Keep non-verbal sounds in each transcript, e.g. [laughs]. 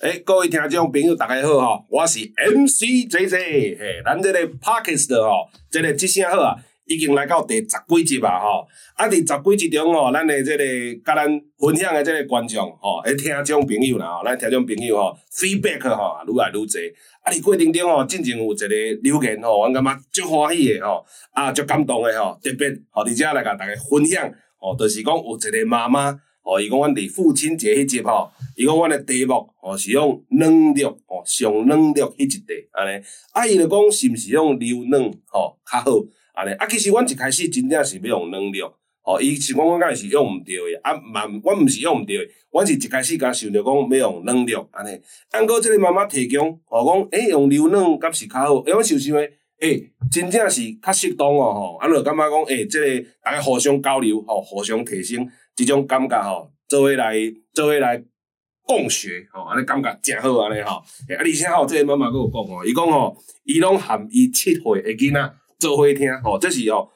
诶，各位听众朋友，大家好哈，我是 MC JJ，嘿，咱这个 Podcast 吼，这个即声好啊，已经来到第十几集啊吼，啊，伫十几集中吼，咱的这个甲咱分享的这个观众吼，诶，听众朋友啦吼，咱听众朋友吼，feedback 吼，愈来愈侪，啊，伫过程中吼，进前有一个留言吼，我感觉足欢喜的吼，啊，足感动的吼，特别吼，伫遮来甲大家分享，吼，就是讲有一个妈妈。哦，伊讲阮伫父亲节迄集吼，伊讲阮诶题目吼是用软弱吼，上软弱迄一块安尼。啊，伊就讲是毋是用柔软吼较好安尼。啊，其实阮一开始真正是要用软弱，吼，伊是讲阮敢是用毋着诶，啊，嘛，阮毋是用毋着诶，阮是一开始甲想着讲要用软弱安尼。啊，过即个妈妈提供，吼讲，诶，用柔软敢是较好？因为想想诶，诶，真正是较适当哦，吼，啊，就感觉讲，诶，即个大家互相交流，吼，互相提升。即种感觉吼，做伙来做伙来共学吼，安尼感觉诚好安尼吼。啊，而且吼，即个妈妈佫有讲吼，伊讲吼，伊拢含伊七岁诶囡仔做伙听吼，这是吼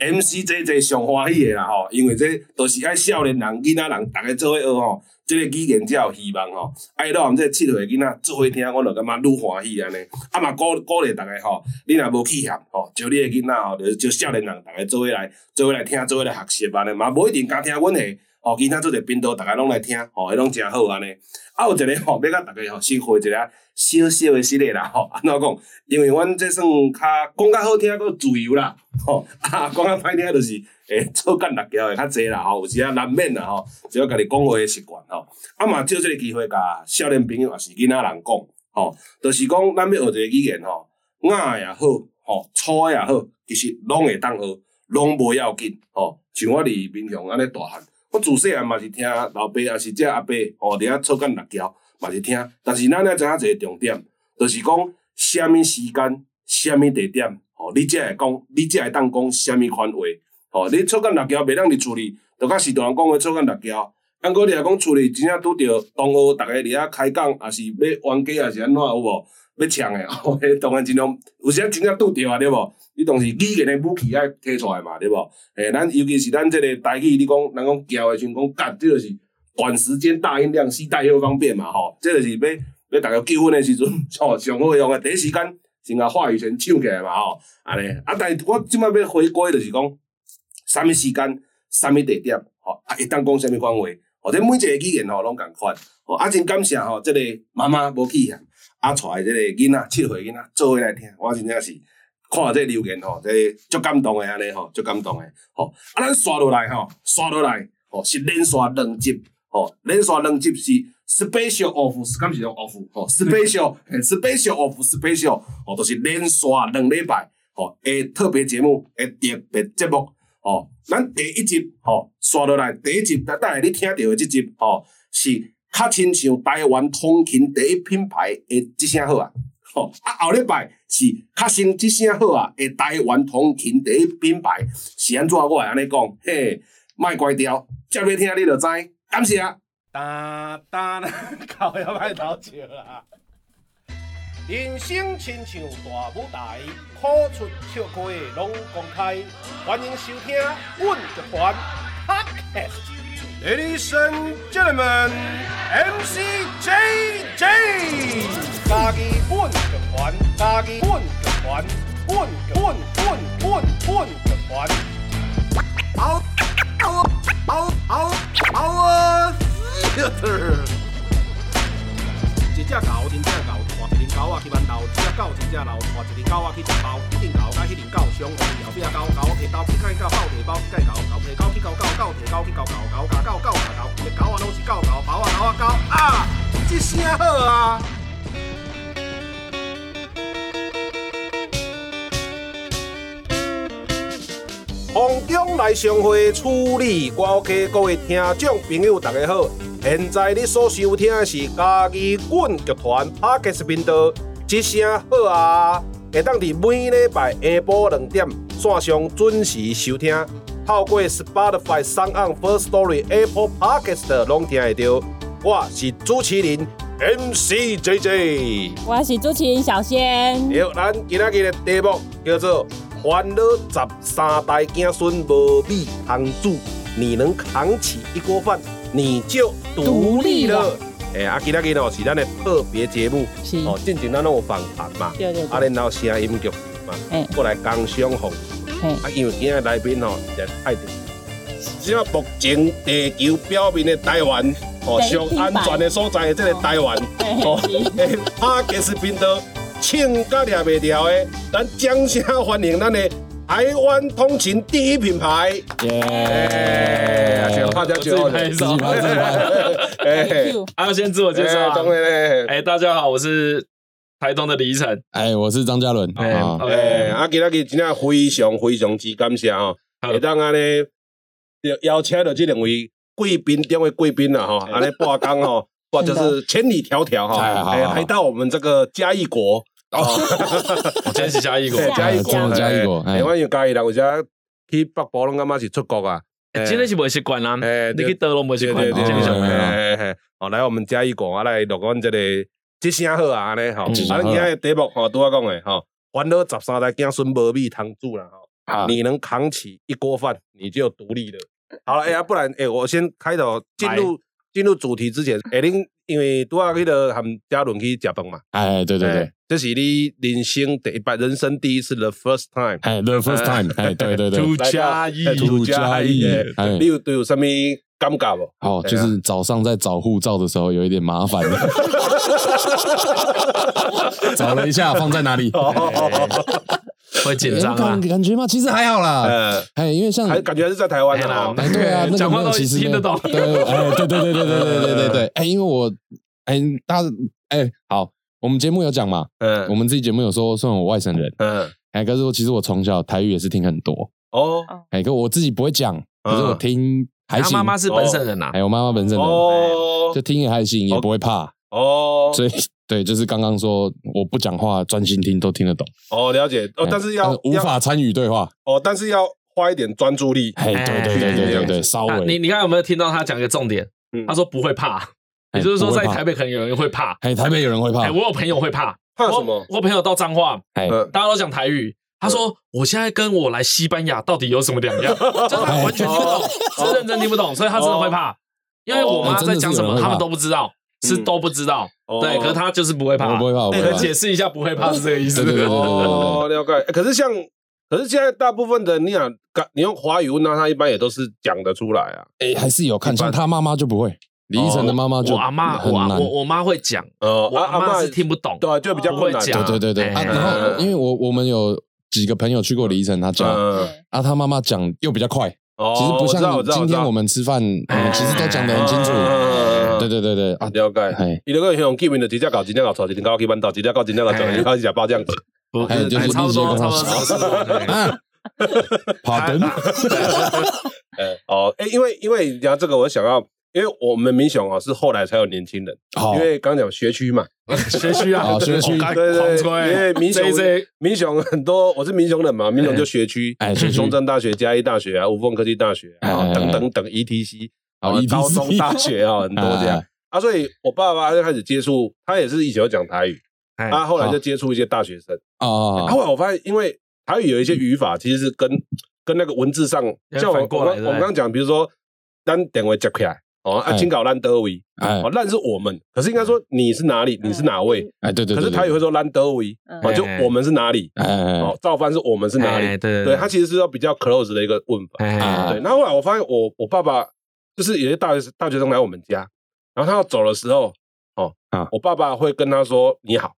，MCJJ 上欢喜诶啦吼，因为这都是爱少年人、囡仔人，逐个做伙学吼，即个语言才有希望吼。啊，伊拢含这七岁诶囡仔做伙听，我就感觉愈欢喜安尼。啊嘛鼓鼓励逐个吼，你若无去嫌吼，招你诶囡仔吼，就招少年人，逐个做伙来做伙来听，做伙来学习安尼嘛，无一定敢听阮诶。哦，其他做者频道，逐个拢来听，吼，迄拢诚好安尼。啊，有一个吼，要甲逐个吼，先回一个小小诶系列啦，吼，安怎讲？因为阮这算较讲较好听，佫自由啦，吼，啊，讲较歹听就是诶，做干六条诶较济啦，吼，有时啊难免啦，吼，只要家己讲话诶习惯，吼，啊嘛，借即个机会甲少年朋友也是囡仔人讲，吼，就是讲咱要学一个语言吼，雅也好，吼，粗也好，其实拢会当学，拢无要紧，吼，像我伫民雄安尼大汉。我自细汉嘛是听老爸也是遮阿伯吼，伫遐操干辣椒嘛是听，但是咱咧知影一个重点，就是讲虾米时间、虾米地点，吼，你才会讲，你才会当讲虾米款话，吼，你操干辣椒袂当伫厝里，就甲是大人讲话操干辣椒。啊，过你若讲厝里真正拄着同学，逐个伫遐开讲，也是要冤家，也是安怎有无？要抢诶，吼，[laughs] 当然尽量有时真正拄着啊，对无？你当时语言诶武器爱摕出来嘛，对无？诶，咱尤其是咱即个台语，你讲人讲教诶时阵讲干，即就是短时间大音量，携带又方便嘛，吼，即就是要要逐个结婚诶时阵，[laughs] 吼上好用诶。第一时间先甲话语权抢起来嘛，吼，安尼。啊，但是我即摆要回归就是讲，啥物时间，啥物地点，吼，啊，会当讲啥物款话，吼，这每一个语言吼拢共款，吼，啊，真感谢吼，即个妈妈无气嫌。啊，带即个囡仔七岁囡仔做伙来听，我真正是看即个留言吼，即足感动诶安尼吼，足感动诶吼。啊，咱刷落来吼，刷落来吼是连续两集吼，连续两集是 special of，是敢是用 of 吼，special，special [laughs] of，special 吼，都是连续两礼拜吼，诶特别节目诶特别节目吼。咱第一集吼刷落来，第一集等下你听到诶即集吼是。较亲像台湾通勤第一品牌诶，即声好啊！吼啊，后礼拜是较像即声好啊！诶，台湾通勤第一品牌是安怎？我会安尼讲，嘿，莫怪调，接要听你就知。感谢。哒哒啦，[laughs] 搞要歹偷笑啦！人生亲像大舞台，苦出笑开拢公开，欢迎收听《阮的团》p o d。Ladies and gentlemen, MC JJ，家己本剧团，家己本剧团，本本本本本剧团。好，好，好，好，好啊！Theater。 一只狗，真正狗，换一只狗仔去馒头；一只狗，真正老，换一只狗仔去食包。一只狗甲迄只狗相互后壁狗狗摕刀，去甲伊狗抱摕包，去甲伊狗狗摕狗去狗狗狗摕狗去狗狗狗甲狗狗甲狗，个狗仔拢是狗狗，包仔狗仔狗啊！一声好啊！空中来相会处理，我 OK，各位听众朋友大家好。现在你所收听的是家己滚剧团 Podcast 频道，一声好啊！会当伫每礼拜下晡两点线上准时收听，透过 Spotify、s o n g First Story、Apple Podcast 拢听会到。我是主持人 MC JJ，我是主持人小仙。好，咱今仔日的题目叫做《烦恼十三代子孙无米通煮，你能扛起一锅饭？》你就独立了。诶，啊，今仔日哦是咱的特别节目，是，哦，进前咱拢有访谈嘛，啊，然后声音剧嘛，嘿，过来工商服务。嘿，啊，因为今日来宾吼，也爱着。只要目前地球表面的台湾，哦，上安全的所在的这个台湾，哦，嘿，是诶，帕克斯频道，请甲掠袂掉的，咱掌声欢迎咱的台湾通勤第一品牌。哎，请大家我自己拍手自己拍自己拍哎要先自我介绍啊。当然嘞，哎，大家好，我是台东的李依晨。哎，我是张嘉伦哎啊，哎，，OK，啊，今仔日真正非常非常之感谢吼，好会当安尼邀请到这两位贵宾中的贵宾啦吼，安尼半工吼，哇，就是千里迢迢哈，哎，来到我们这个嘉义国。哦，[laughs] 真是嘉义国，嘉义国，嘉义国，哎，我有嘉义啦，我家去北部拢感觉是出国啊，真的是没习惯啊，你去德隆没习惯，对对对哎，哦，来我们嘉义国啊，来录阮这个，即声好啊，安尼吼，啊，今天题目吼，拄我讲的吼，烦恼十三代，惊孙无米糖煮啦吼，你能扛起一锅饭，你就独立了。好了，哎呀，不然哎，我先开头进入进入主题之前，哎，您因为拄啊去了含嘉伦去食饭嘛，哎，对对对。哎，，这是你人生第一摆，人生第一次的 first time。哎，the first time，哎，对对对，土 [laughs] 来到嘉义哎土嘉义哎。你有对有什么感觉无？哦，就是早上在找护照的时候有一点麻烦，[laughs] 找了一下放在哪里，[laughs] 会紧张啊。感。感觉吗？其实还好啦，呃，哎，因为像还感觉还是在台湾的哦。哎，对啊，[laughs] 那个讲话都没有其实听得懂对，哎，对对对对对对对对对，[laughs] 哎，因为我，哎，大家，哎，好，我们节目有讲嘛，我嗯们自己节目有说算我外省人，嗯，哎，可是我其实我从小台语也是听很多，哦。哎，可我自己不会讲，可是我听还行，他妈妈是本省人呐哎，，我妈妈本省人，哦。就听也还行，也不会怕，哦所以对，就是刚刚说我不讲话，专心听都听得懂，哦，了解哦，但是要呃无法参与对话，哦，但是要花一点专注力。哎，对对对对对对，稍啊你，你刚才有没有听到他讲一个重点嗯？他说不会怕，哎也就是说在台北可能有人会怕。哎，台北有人会怕哎，，我有朋友会怕，[laughs] 怕什么我我朋友到彰化，哎，嗯大家都讲台语。他说：“我现在跟我来西班牙到底有什么两样？[laughs] 就是他完全听不懂，是认真听不懂，所以他真的会怕。因为我妈在讲什么，他们都不知道，是都不知道。哦对，可是他就是不会怕。我不会怕，我不哎，可会怕，解释一下，不会怕是这个意思。对对对对对哦，了解。欸可是像，可是现在大部分的你想，你用华语问他，他一般也都是讲得出来啊。哎，还是有看，像他妈妈就不会，李依晨的妈妈就我阿妈，我很难我我妈会讲，呃我阿妈是听不懂，对啊，就比较困难。不会讲对对对对然后因为我我们有几个朋友去过李依晨他家，嗯，啊，他妈妈讲又比较快，哦其实不像今天我们们吃饭，我们其实都讲得很清楚。嗯对对对对啊，了解。哎，伊如果用见面就直接搞，直接搞错，一定搞去班岛，直接搞，直接搞走，哎你开始假包这样子。不哎就是差不多，差不多，差不多。对啊，跑灯，呃，哦，哎，因为因为你讲这个，我想要，因为我们民雄啊是后来才有年轻人，好因，为刚刚讲学区嘛，学区啊，哦学区对对对，因为民雄民雄很多，我是民雄人嘛，民雄就学区，哎中正大学、嘉义大学啊，五凤科技大学啊，哎等等等 ETC，哦啊高中大学啊，很多这样哎 [laughs] 啊，所以我爸爸就开始接触，他也是以前有讲台语，他啊，后来就接触一些大学生，啊，啊，后来我发现，因为台语有一些语法其实是跟跟那个文字上，要像我我们我们刚刚讲，比如说单点位接起来。哦，啊，哎清搞烂德维，哎哦，烂是我们，可是应该说你是哪里，你是哪位？哎，对对对，可是台语会说烂德维，嗯哦，就我们是哪里，哦，造反是我们是哪里哎，对对，他其实是要比较 close 的一个问法。哎对，那后来我发现我我爸爸就是有些大学大学生来我们家，然后他要走的时候，哦啊我爸爸会跟他说你好。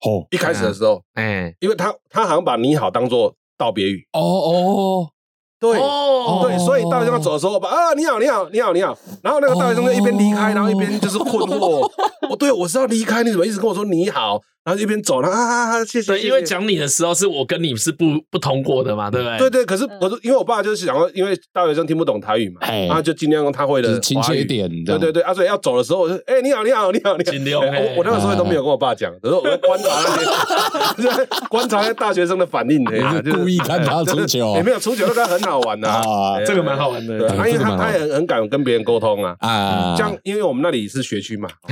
哦一开始的时候，哎，因为他他好像把你好当做道别语，哦哦，对。哦对，所以大学生走的时候，把啊你好你好你好你好，然后那个大学生就一边离开，然后一边就是困惑，我 [laughs] 对我是要离开，你怎么一直跟我说你好？然后一边走，然后啊啊啊谢谢，对，因为讲你的时候是我跟你是不不通过的嘛，对不对？对对，可是可是因为我爸就是想说，因为大学生听不懂台语嘛，哎他就尽量用他会的就是亲切一。点，对对对，啊，所以要走的时候，我就哎、你好，你好，你好，你好。尽量哎我我那个时候都没有跟我爸讲，可是我在观察那些，就 [laughs] 是观察那些大学生的反应，哎 [laughs] 你是故意看他出糗也没有出糗，那个很好玩的啊。这个蛮好玩的对，对啊因为他他也很很敢跟别人沟通啊。啊，像因为我们那里是学区嘛，[laughs]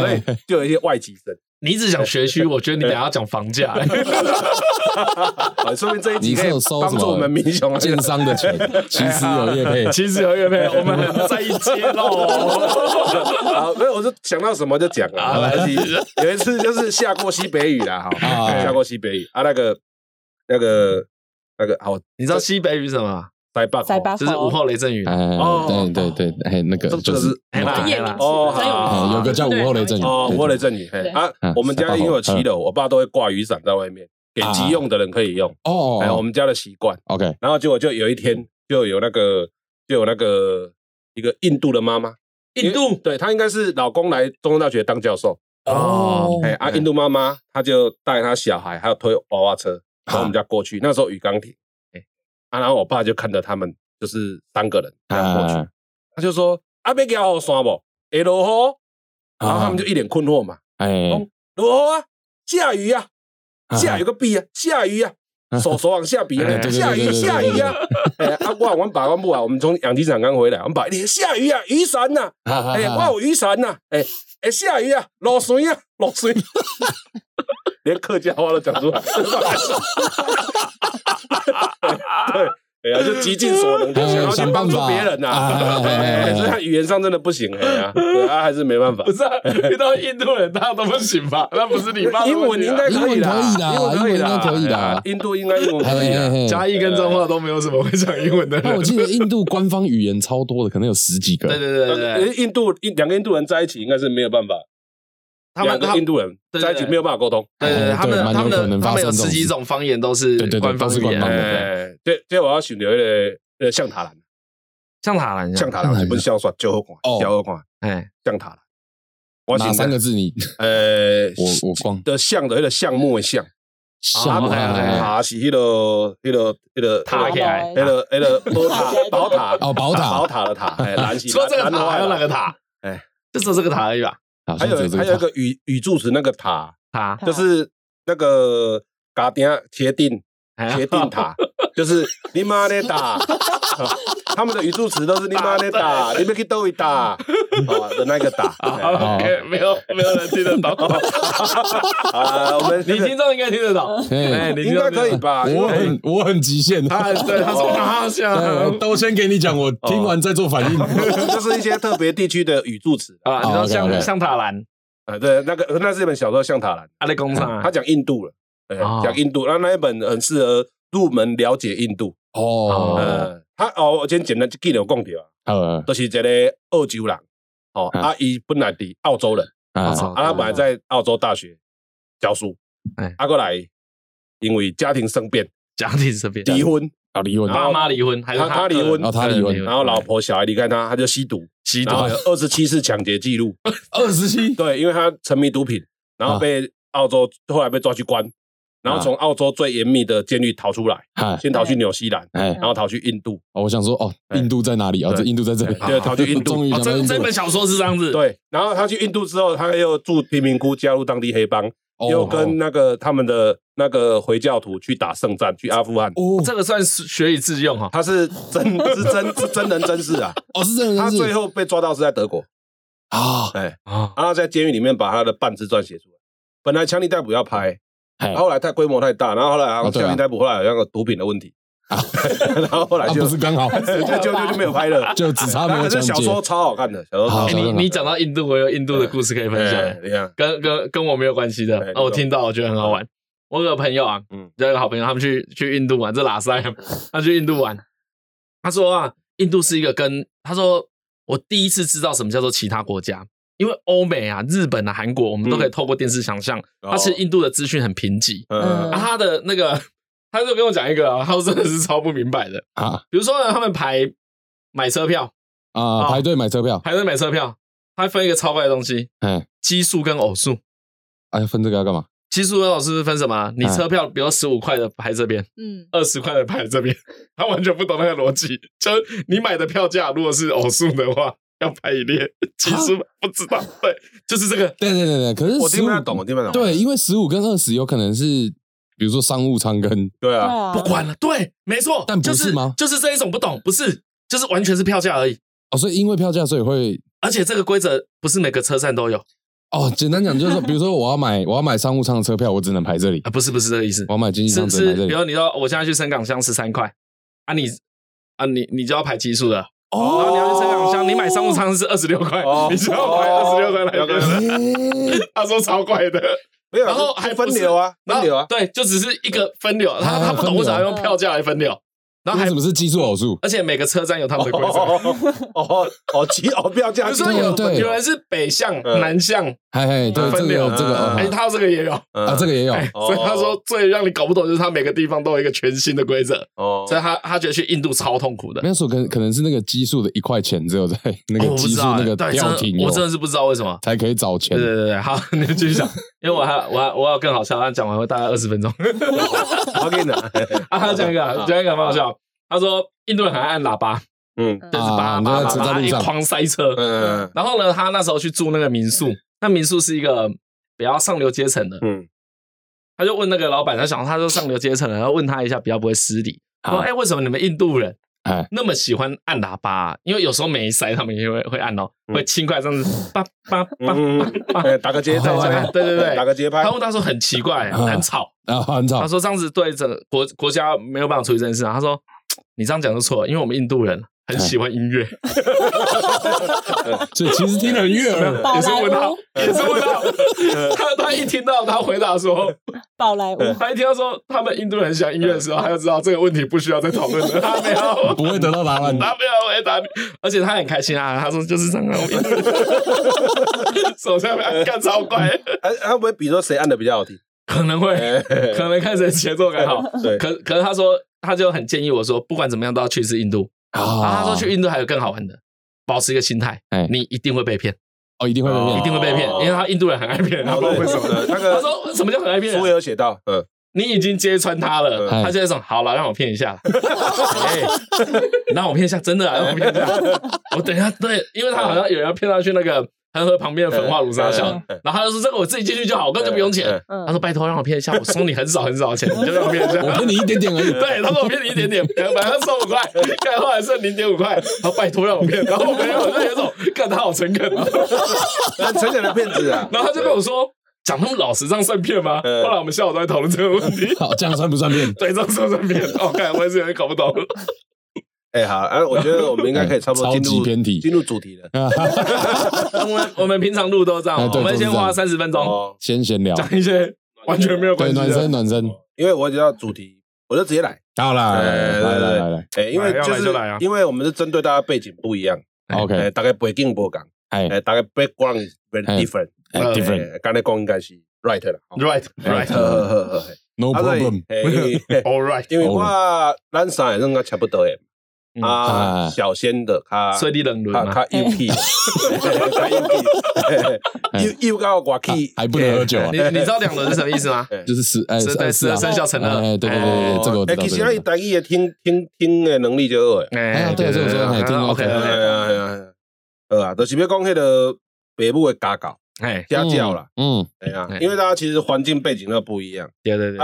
所以就有一些外籍生，你只讲学区，我觉得你等下要讲房价。啊 [laughs] 说明这一集可以你是有收什帮助我们民雄建商的钱？[laughs] 其实有业配，其实有月配，我们很在意揭露。好，没有，我就想到什么就讲啊。有一次就是下过西北雨啦，哈，啊。下过西北雨。啊，那个那个那个好，你知道西北雨什么吗？塞巴塞巴就是午后雷阵雨。哎，哦对对对，哎，那个就是哎啦那个夜哎啦哦很有个叫午后雷阵雨哦，午后雷阵雨，嘿啊嗯，我们家因为有七楼，我爸都会挂雨伞在外面，给急用的人可以用，哦哎，我们家的习惯。OK 然后结果就有一天，就有那个就有那个一个印度的妈妈，印度对她应该是老公来中山大学当教授，哦，哎啊，印度妈妈她就带她小孩还有推娃娃车从我们家过去，那时候雨刚停，哎啊，然后我爸就看着他们就是三个人过去啊，他就说啊，别给我山不，会落雨，然后他们就一脸困惑嘛，哎哦落雨啊，下雨啊，下雨个屁啊，下雨啊。手手往下比下雨下雨啊！哎，啊，我我爸我母啊，我们从养鸡场刚回来，我们把你下雨啊，雨伞呐，哎，我有雨伞呐，哎哎，下雨啊，落水啊，落水，[laughs] 连客家话都讲出来，[laughs] 对。哎呀，就极尽所能，就想要去帮助别人呐、所以他语言上真的不行，哎呀，对啊，还是没办法不。是啊遇到印度人，他都不行吧？那不是你爸的英文应该可以的，英文可以的英文可以啦，英文应该可以啦哎呀印度应该英文可以啦。嘿嘿嘿嘉义跟彰化都没有什么会讲英文的我。记得印度官方语言超多的，可能有十几个。对对对对印度印两个印度人在一起应该是没有办法，两他们印度人对对在一起没有办法沟通。对对对，哎他们他们可能的他们有十几种方言都是对对对官方语言。都是官方的哎，这这我要想到那个呃象塔兰，象塔兰象塔兰不是小说就好看，哦。就好看，哎，象塔兰。我哪想三个字你？呃，我我光。的象的那个项目的象，像哦哎哎哎。塔是那个那个那个塔起来。那个那个 [laughs] 宝塔宝塔。哦宝塔。宝塔的塔，哎，蓝是 [laughs] 除了这个蓝塔还有哪个？蓝塔？哎，就只有这个塔而已吧？还有只这塔还有一个语语助词那个塔，塔就是那个嘎丁铁定哎铁定塔，就是你妈的打，[laughs] 他们的语助词都是你妈 [laughs] 的打，你们去逗一打。[laughs] 哦的那个打。，OK，没有没有人听得懂。啊，我们你听众应该听得懂，哎应该？可以吧？因我为很我很极限，他对他说啊，对像都先给你讲，我听完再做反应。就是一些特别地区的语助词啊，你说像像塔兰，啊，对，那个那是一本小说《像塔兰》，阿里工厂。他讲印度了，讲印度，那那一本很适合入门了解印度。哦，呃，他哦，我先简单记了讲掉啊，呃都是一个澳洲人，哦，嗯啊，伊本来伫澳洲人，啊啊，他本来在澳洲大学教书哎，啊，过来因为家庭生变家庭生变离婚，啊离婚，爸妈离婚还是他他离婚哦他离婚然后老婆小孩离开他，他就吸毒，吸毒二十七次抢劫记录，[laughs] 二十七，对，因为他沉迷毒品，然后被澳洲后来被抓去关，然后从澳洲最严密的监狱逃出来，哎先逃去纽西兰，哎，然后逃去印度，哦我想说哦，印度在哪里？哦，对。这印度在这里，对，逃去印度。[laughs] 哦，终于讲到印度。这这本，小说是这样子，对，然后他去印度之后，他又住贫民窟，加入当地黑帮，哦又跟那个他们的那个回教徒去打圣战，去阿富汗。哦。这个算是学以致用哈。他是真是真是真人真事啊！[laughs] 哦是这样，是他最后被抓到是在德国，啊，哎，啊，然后在监狱里面把他的半自传写出来。本来强尼逮捕要拍，哎后来太规模太大，然后后来啊。强尼逮捕后来有那个毒品的问题，[laughs] 然后后来啊就不是刚好，[laughs] 就就就就没有拍了。[laughs] 就只差没有讲解，是小说超好看的，小说你你讲到印度，我有印度的故事可以分哎享，跟跟跟我没有关系的我听到我觉得很好玩。我有个朋友啊，嗯。嗯，有一个好朋友，他们去去印度玩，这拉塞，他去印度玩，他说啊，印度是一个跟他说，我第一次知道什么叫做其他国家，因为欧美啊、日本啊、韩国，我们都可以透过电视想象，哦他其实印度的资讯很贫瘠，嗯啊，他的那个，他就跟我讲一个啊，他说真的是超不明白的，啊比如说呢，他们排买车票，啊，排队买车票，排队买车票，他分一个超怪的东西，嗯，奇数跟偶数。哎，分这个要干嘛？奇数跟偶数是分什么啊？你嗯车票，比如十五块的排这边，嗯，二十块的排这边，[laughs] 他完全不懂那个逻辑。就你买的票价如果是偶数的话，要排一列；其实不知道，对，就是这个。对对对对，可是我听不太懂，我听不太懂。对，因为十五跟二十有可能是，比如说商务舱跟对 [laughs] 对啊，啊，不管了，对，没错，但不是吗就是这一种不懂，不是，就是完全是票价而已。哦，所以因为票价，所以会而且这个规则不是每个车站都有，哦，简单讲就是说，比如说我要买我要买商务舱的车票，我只能排这里啊，；不是不是这个意思我，要买经济舱是是，只能排这里。比如你说我现在去深港乡十三块，啊你啊你你就要排奇数的，哦。然后你要去车港乡，你买商务舱是二十六块哦，你就要买二十六块来了解分。他说超怪的，没有，然后还分流啊，分流啊，对，就只是一个分流，他他不懂为什么要用票价来分流，然后还为什么是奇数偶数？而且每个车站有他们的规则。哦哦，奇哦票价机比如说有对有人是北向、嗯。南向，嘿嘿，对，这个分流有这个嗯哎，哦他这个也有，嗯。啊，这个也有。所以他说最让你搞不懂就是他每个地方都有一个全新的规则，哦，所以他他觉得去印度超痛苦的。那时候可能可能是那个基数的一块钱，只有在那个哦我不知道基数那个哎对真吊停有我真的是不知道为什么。才可以找。钱。对。对对对，好，你继续讲，因为我还我还我要更好笑，但讲完会大概二十分钟。我跟你讲，[laughs] 啊，他讲一个讲一个蛮好笑，他说印度人很爱按喇叭，嗯。就是叭啊叭叭一狂塞车。嗯然后呢，他那时候去住那个民宿，那民宿是一个比较上流阶层的，嗯。他就问那个老板，他想他说上流阶层的，然后问他一下比较不会失礼，他说：“啊哎，为什么你们印度人哎。那么喜欢按喇叭啊？因为有时候没塞，他们也会会按哦，嗯。会轻快这样子，叭叭叭嗯叭打个节奏，对哎对对对。打个节拍。他，问他说很奇怪，啊。很吵。啊，很吵。他说这样子对整个国国家没有办法处理这件事啊。他说你这样讲就错了，因为我们印度人很喜欢音乐，所以其实听得很悦耳。宝 [laughs] 莱也是问他，，也是问 [laughs] 他。他他一听到他回答说，[laughs] 宝莱坞，他一听到说他们印度人很喜欢音乐的时候，他就知道这个问题不需要再讨论了。他没有，不会得到答案。他没有回答，而且他很开心啊。他说就是这样手下面干超快，哎，他会不会比说谁按的比较好听？可能会哎可能看谁节奏感好。对，可可是他说他就很建议我说，不管怎么样都要去一次印度。啊，他说去印度还有更好玩的，保持一个心态哎，你一定会被骗，哦，一定会被哦。骗一定会被骗，因为他印度人很爱骗，他不知道为什么。对那他说什么叫很爱骗？书？也有写到，嗯，你已经揭穿他了，嗯他现在说好了，让我骗一下，[laughs] 哎，让我骗一下，真的啊，让我骗一下，我等一下对，因为他好像有人要骗他去那个恒河旁边的粉化炉沙小嗯，然后他就说这个我自己进去就好，我根本就不用钱。嗯他说拜托让我骗一下，我收你很少很少的钱，你就让我骗一下。我骗你一点点而已。[laughs] 对，他说我骗你一点点，本来他收五块，看后来剩零点五块，他说拜托让我骗，然后我朋友就有一种，看他好诚恳啊，[laughs] 很诚恳的骗子啊，然后他就跟我说，讲那么老实，这样算骗吗？嗯后来我们下午都在讨论这个问题，好，这样算不算骗？对，这样算不算骗？哦，看我也是有点搞不懂。哎好，哎，我觉得我们应该可以差不多 [laughs] 进入偏题进入主题了。[laughs] 我们我们平常录都这样我们先花三十分钟哦，先闲聊，讲一些完全没有关对，系暖身的。暖身。因为我知道主题，我就直接来。好啦，哎来来来来来哎，因为来要就是来就来啊因为我们是针对大家背景不一样，哎，，OK，大概背景不讲，哎哎，大概 background is very 哎 different，哎呃，different，哎刚才讲应该是 right 了。好 Right, 呵 right, 呵呵呵嘿 no 啊所以 problem。嘿 [laughs] 因为 all right。因为我咱三个人个差不多诶，嗯啊，啊小仙的他所以你冷他轮嘛？他右 [laughs] 屁，[laughs] 他右屁，右右到外气，还不能喝酒啊。你你知道两轮是什么意思吗？就是十哎十二生肖乘二哎，对对对对，这个我知哎，道。其实他台语的听听听的能力就好诶。哎对对这个说还听过 OK 哎 OK，呀哎。呀，好啊，就是要讲迄个爸母的家教哎，家教啦，嗯，哎呀哎，因为大家其实环境背景都不一样。对对对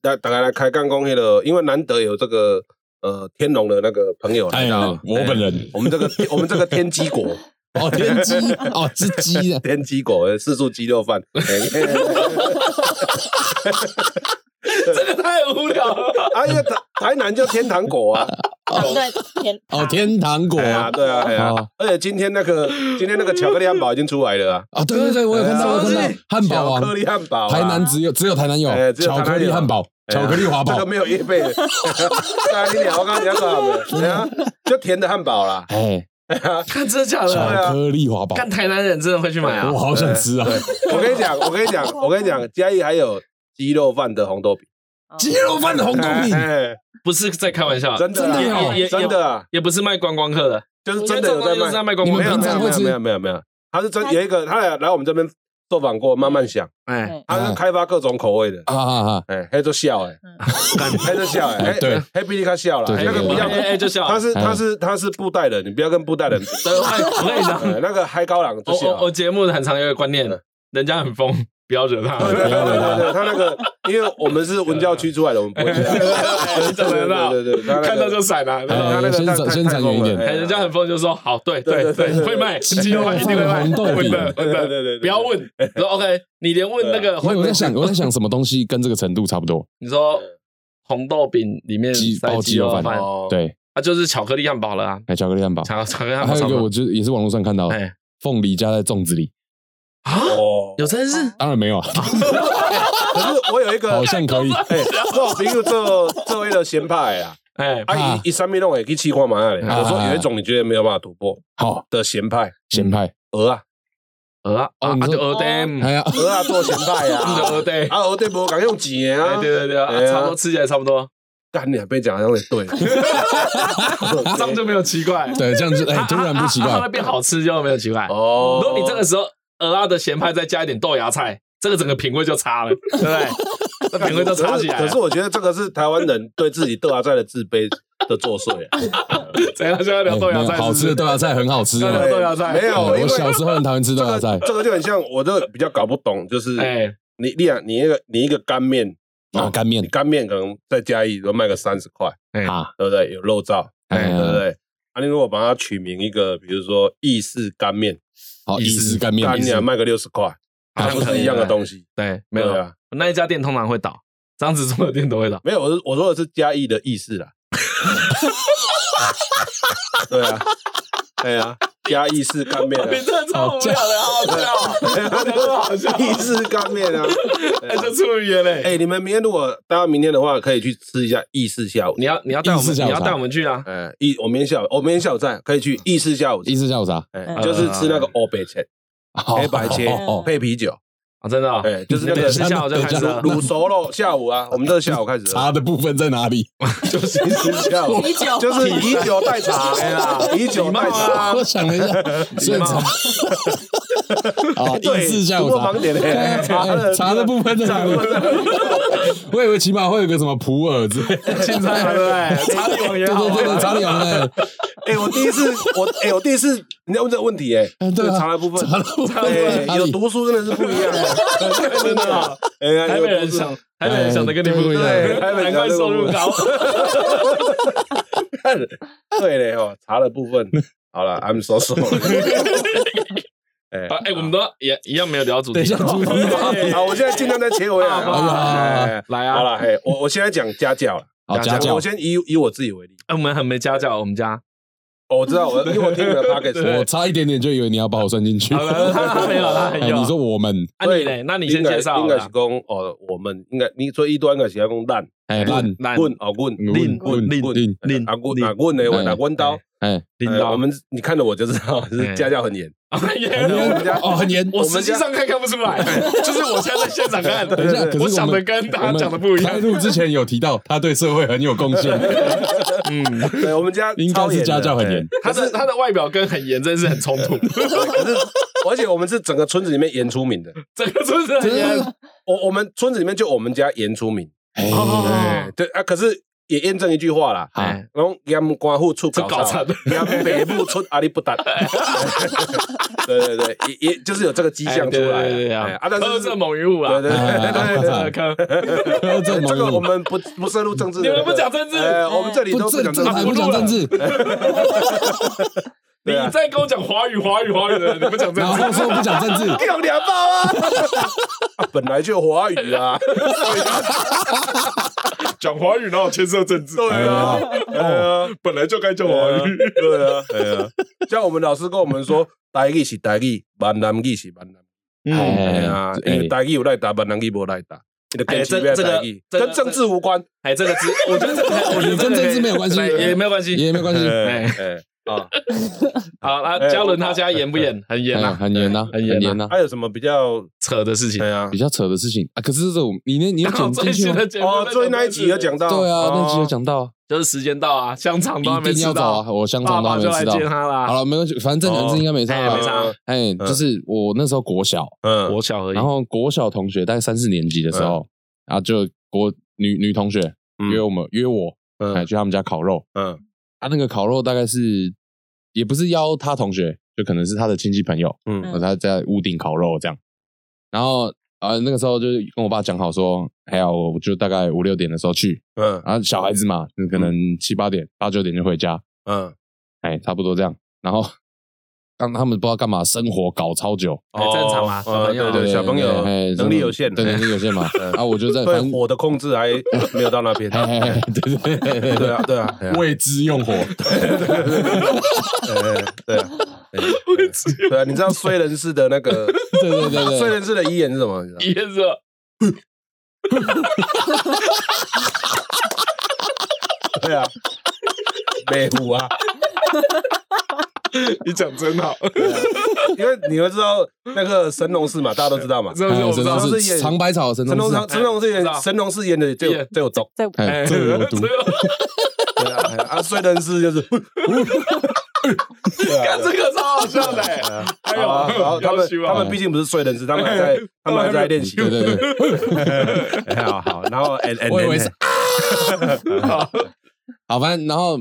大大概来开干讲迄个，因为难得有这个呃天龙的那个朋友来哎到，我本人哎我们这个我们这个天机果。[laughs] 哦，天鸡哦，是鸡的，[laughs] 天鸡果，四柱鸡肉饭，[laughs] 这个太无聊了。啊，因为台台南就天堂果啊，哦对，甜哦，天堂果。哎呀，对啊，哎呀。哦，而且今天那个今天那个巧克力汉堡已经出来了啊，哦，对对对，我有看到，我有看到汉堡巧克王，力汉堡啊，台南只有只有台南有哎只有巧克力汉堡、哎呀巧克力华堡这个，没有叶贝的，[laughs] 那你俩我刚刚讲什么？对。啊，就甜的汉堡啦，哎，看真的假巧的？克力华堡，看台南人真的会去买啊。我！好想吃啊！我跟你讲，我跟你讲，我跟你讲，嘉义还有鸡肉饭的红豆饼，鸡肉饭的红豆饼，哎，不是在开玩笑，真的啊真的哦也也真的啊，也不是卖观光客的，就是真的有在因为这种东西就是在卖。观光没有客。的。你们平常会吃没有没有没有没有，他是真有一个，他来来我们这边受访过，慢慢想，哎，他是开发各种口味的，啊啊啊！哎，黑就笑哎，黑就笑哎，[laughs] 对。黑比你卡笑了，那个不要哎哎就笑他是哎他是他是布袋人，你不要跟布袋人 [laughs] [laughs] 那个嗨高朗就我我我，节目很常有一个观念，人家很疯，不要惹他。对对对对对，他那个，[laughs] 因为我们是文教区出来的，我们不会这样。你怎么知道？对对对，看到就闪了。他那个先闪先闪远一点人家很疯就说好，对对对会卖，鸡肉饭一定会卖，红豆饼稳的稳对对的，对对，不要问。说 OK，你连问那个我在想，我在想什么东西跟这个程度差不多？你说红豆饼里面包鸡肉饭对，啊，就是巧克力汉堡了啊，哎，巧克力汉堡，巧巧克力汉堡还有一个，我就是也是网络上看到，哎凤梨加在粽子里，啊，哦，有这件事？当然没有啊，[laughs] 可是我有一个，好像可以。哎，我有朋友做做一个咸派啊，哎，阿姨一三面弄也可以气看嘛我说有一种你觉得没有办法突破。好，的咸派，咸派，鹅啊，鹅啊，啊鹅蛋，哎呀，鹅啊做咸派就啊，[laughs] 鹅蛋，啊鹅蛋不敢用钱的哎啊，对对对啊，差不多吃起来差不多，干你啊，被讲好像也对，[laughs] 这样就没有奇怪。对，这样子，哎，突然不奇啊啊啊它怪会，变好吃就没有奇怪。哦。如果你这个时候鹅啊的咸派再加一点豆芽菜，这个整个品味就差了，[laughs] 对不对？这品味就差起来了。可是我觉得这个是台湾人对自己豆芽菜的自卑的作祟啊。[laughs] 怎样？现在聊豆芽菜是是，哎好吃的豆芽菜很好吃啊。豆芽菜没有我小时候很讨厌吃豆芽菜，这个就很像，我就比较搞不懂，就是哎，你你想，你一个你一个干面，啊，干面干面可能再加一都卖个三十块，哎啊，对不对？有肉燥，哎对不对？啊，你如果把它取名一个，比如说意式干面，好意式干面，干你要卖个六十块，[laughs] 好像不是一样的东西。[laughs] 对，没有对啊，那一家店通常会倒，这样子忠的店都会倒。没有，我我说的是嘉义的意式啦。[laughs] 对啊，对啊，嘉义式干面啊，你真的超无聊的，好好笑，真的好笑，意式干面啊。哎，这出语言嘞。哎，你们明天如果大家明天的话，可以去吃一下意式下午。你要你要带我们，你要带我们去啊？哎，意我明天下午，我明天下午在可以去意式下午意，式下午茶，哎，嗯就是吃那个欧北切好黑白切配啤酒，啊，真的哦，哎，就是那个是下午就开始。卤熟了下午啊，我们这个下午开始，茶的部分在哪里？就是意式下午，啤酒。就是以酒代茶，哎呀，以酒代茶，我想了一下，顺茶啊，对是下午茶。茶的茶的部分在哪里？[laughs] 我以为起码会有个什么普洱之类。[laughs] 的，对不对？查理王也对好对对对，茶里王的，[laughs] 哎，我第一次，我哎，我第一次你在问这个问题，哎，这对啊个茶的部分，茶的部分哎，有？读书真的是不一样，真的啊，[laughs] 哎呀，台北人想，台北人想的跟你不一样，对台北人难怪收入高。[laughs] 对嘞哦，茶的部分，好了，I'm so sorry。[laughs] 哎啊哎，我们都也一样没有聊主题。主题哎好，我现在尽量再切回来。好好好哎来啊好了，嘿，我我现在讲家教了。好家教我，先以以我自己为例。哎，我们很没家教，我们家。哦我知道，我 [laughs] 因为我听你的 podcast，我差一点点就以为你要把我算进去。好了他他没有他很哎有 [laughs] 你说我们那你嘞？那你先介绍应该是。讲哦，我们应该你做一端应该是要讲烂哎烂烂滚哦滚令滚令滚令令啊滚啊滚的我打滚刀。哎领导哎我们你看了我就知道是家教很严。很严我们家哦很严。我实际上看看不出来，[laughs] 就是我现在在现场看，等一下，我想的跟大家讲的不一样开。录之前有提到他对社会很有贡献，嗯，对，我们家应该是家教很严。他的他的外表跟很严真是很冲突，[laughs] 而且我们是整个村子里面严出名的。整个村子很严。我我们村子里面就我们家严出名。哎哦。哎，对啊，可是也验证一句话啦，哎，然后严官户出出搞搞惨惨，严北部出阿里不达。[laughs] 对对对，也也就是有这个迹象出来哎对对对啊。啊但是喝这猛于虎啊！对对对对这这个我们不不涉入政治你们不讲政治。哎我们这里都不讲政治。不讲政治，[laughs] 你在跟我讲华语华语华语的，[laughs] 你不讲政然后治，说不讲政治，有两包啊！啊 [laughs] 本来就华语啊，[laughs] 讲华语哪有牵涉政治？对啊，对啊，本来就该叫华语。对啊，对啊。像我们老师跟我们说，台语是台语，闽南语是闽南语。哎呀，因为台语有来打，闽南语无来打。你的哎这这个跟政治无关。哎，这个字，我觉得这个，我觉得跟政治没有关系也没有关系。也没有关系，哎哎啊，[laughs] 好，那嘉伦他家严不严？很严哎啊，很严呐，很严呐。还有什么比较？扯的事情。对啊比，较扯的事情。啊，可是这种你那你有 [laughs] 剪进去吗？哦，最那一集有讲到，对啊，那集有哦，讲到，就是时间到啊，香肠都还没吃到啊，我香肠都还没吃到。好了，没关系，反正正常字应该没差没。差。哎，就是我那时候国小，嗯。国小而已。然后国小同学大概三四年级的时候，然后就国女女同学嗯。约我们约我，哎，嗯去他们家烤肉。嗯啊，那个烤肉大概是也不是邀他同学，就可能是他的亲戚朋友，嗯然后他在屋顶烤肉这样。然后啊，那个时候就是跟我爸讲好说，哎呀，我就大概五六点的时候去，嗯然后小孩子嘛，可能七八点、八九点就回家，嗯，哎，差不多这样。然后让他们不知道干嘛，生活搞超久，很正常嘛小呃朋友。对对，小朋友哎能力有限，对，能力有限嘛。[laughs] 啊，我就在反正对火的控制还没有到那边。[laughs] 对。对对对。对啊，对啊，未知用火，哎 [laughs] 对啊，哎对啊，你知道衰人士的那个对对对对，衰人士的遗言是什么？你知道吗也是对啊，美虎啊，[laughs] 你讲真好，因为你会知道那个神农氏嘛，大家都知道嘛。[laughs] 神农是演氏长百草，神农氏。神农长，神农氏演神农氏演的最最有毒，在哎，这有毒，[laughs] 对啊，睡人士就是，对啊干这个超好笑的欸，还有啊然后他们他们毕竟不是睡人士，他们还在他们还在练习。对对对，哎好好，然后 and and 我以为是 and- 好，反正然后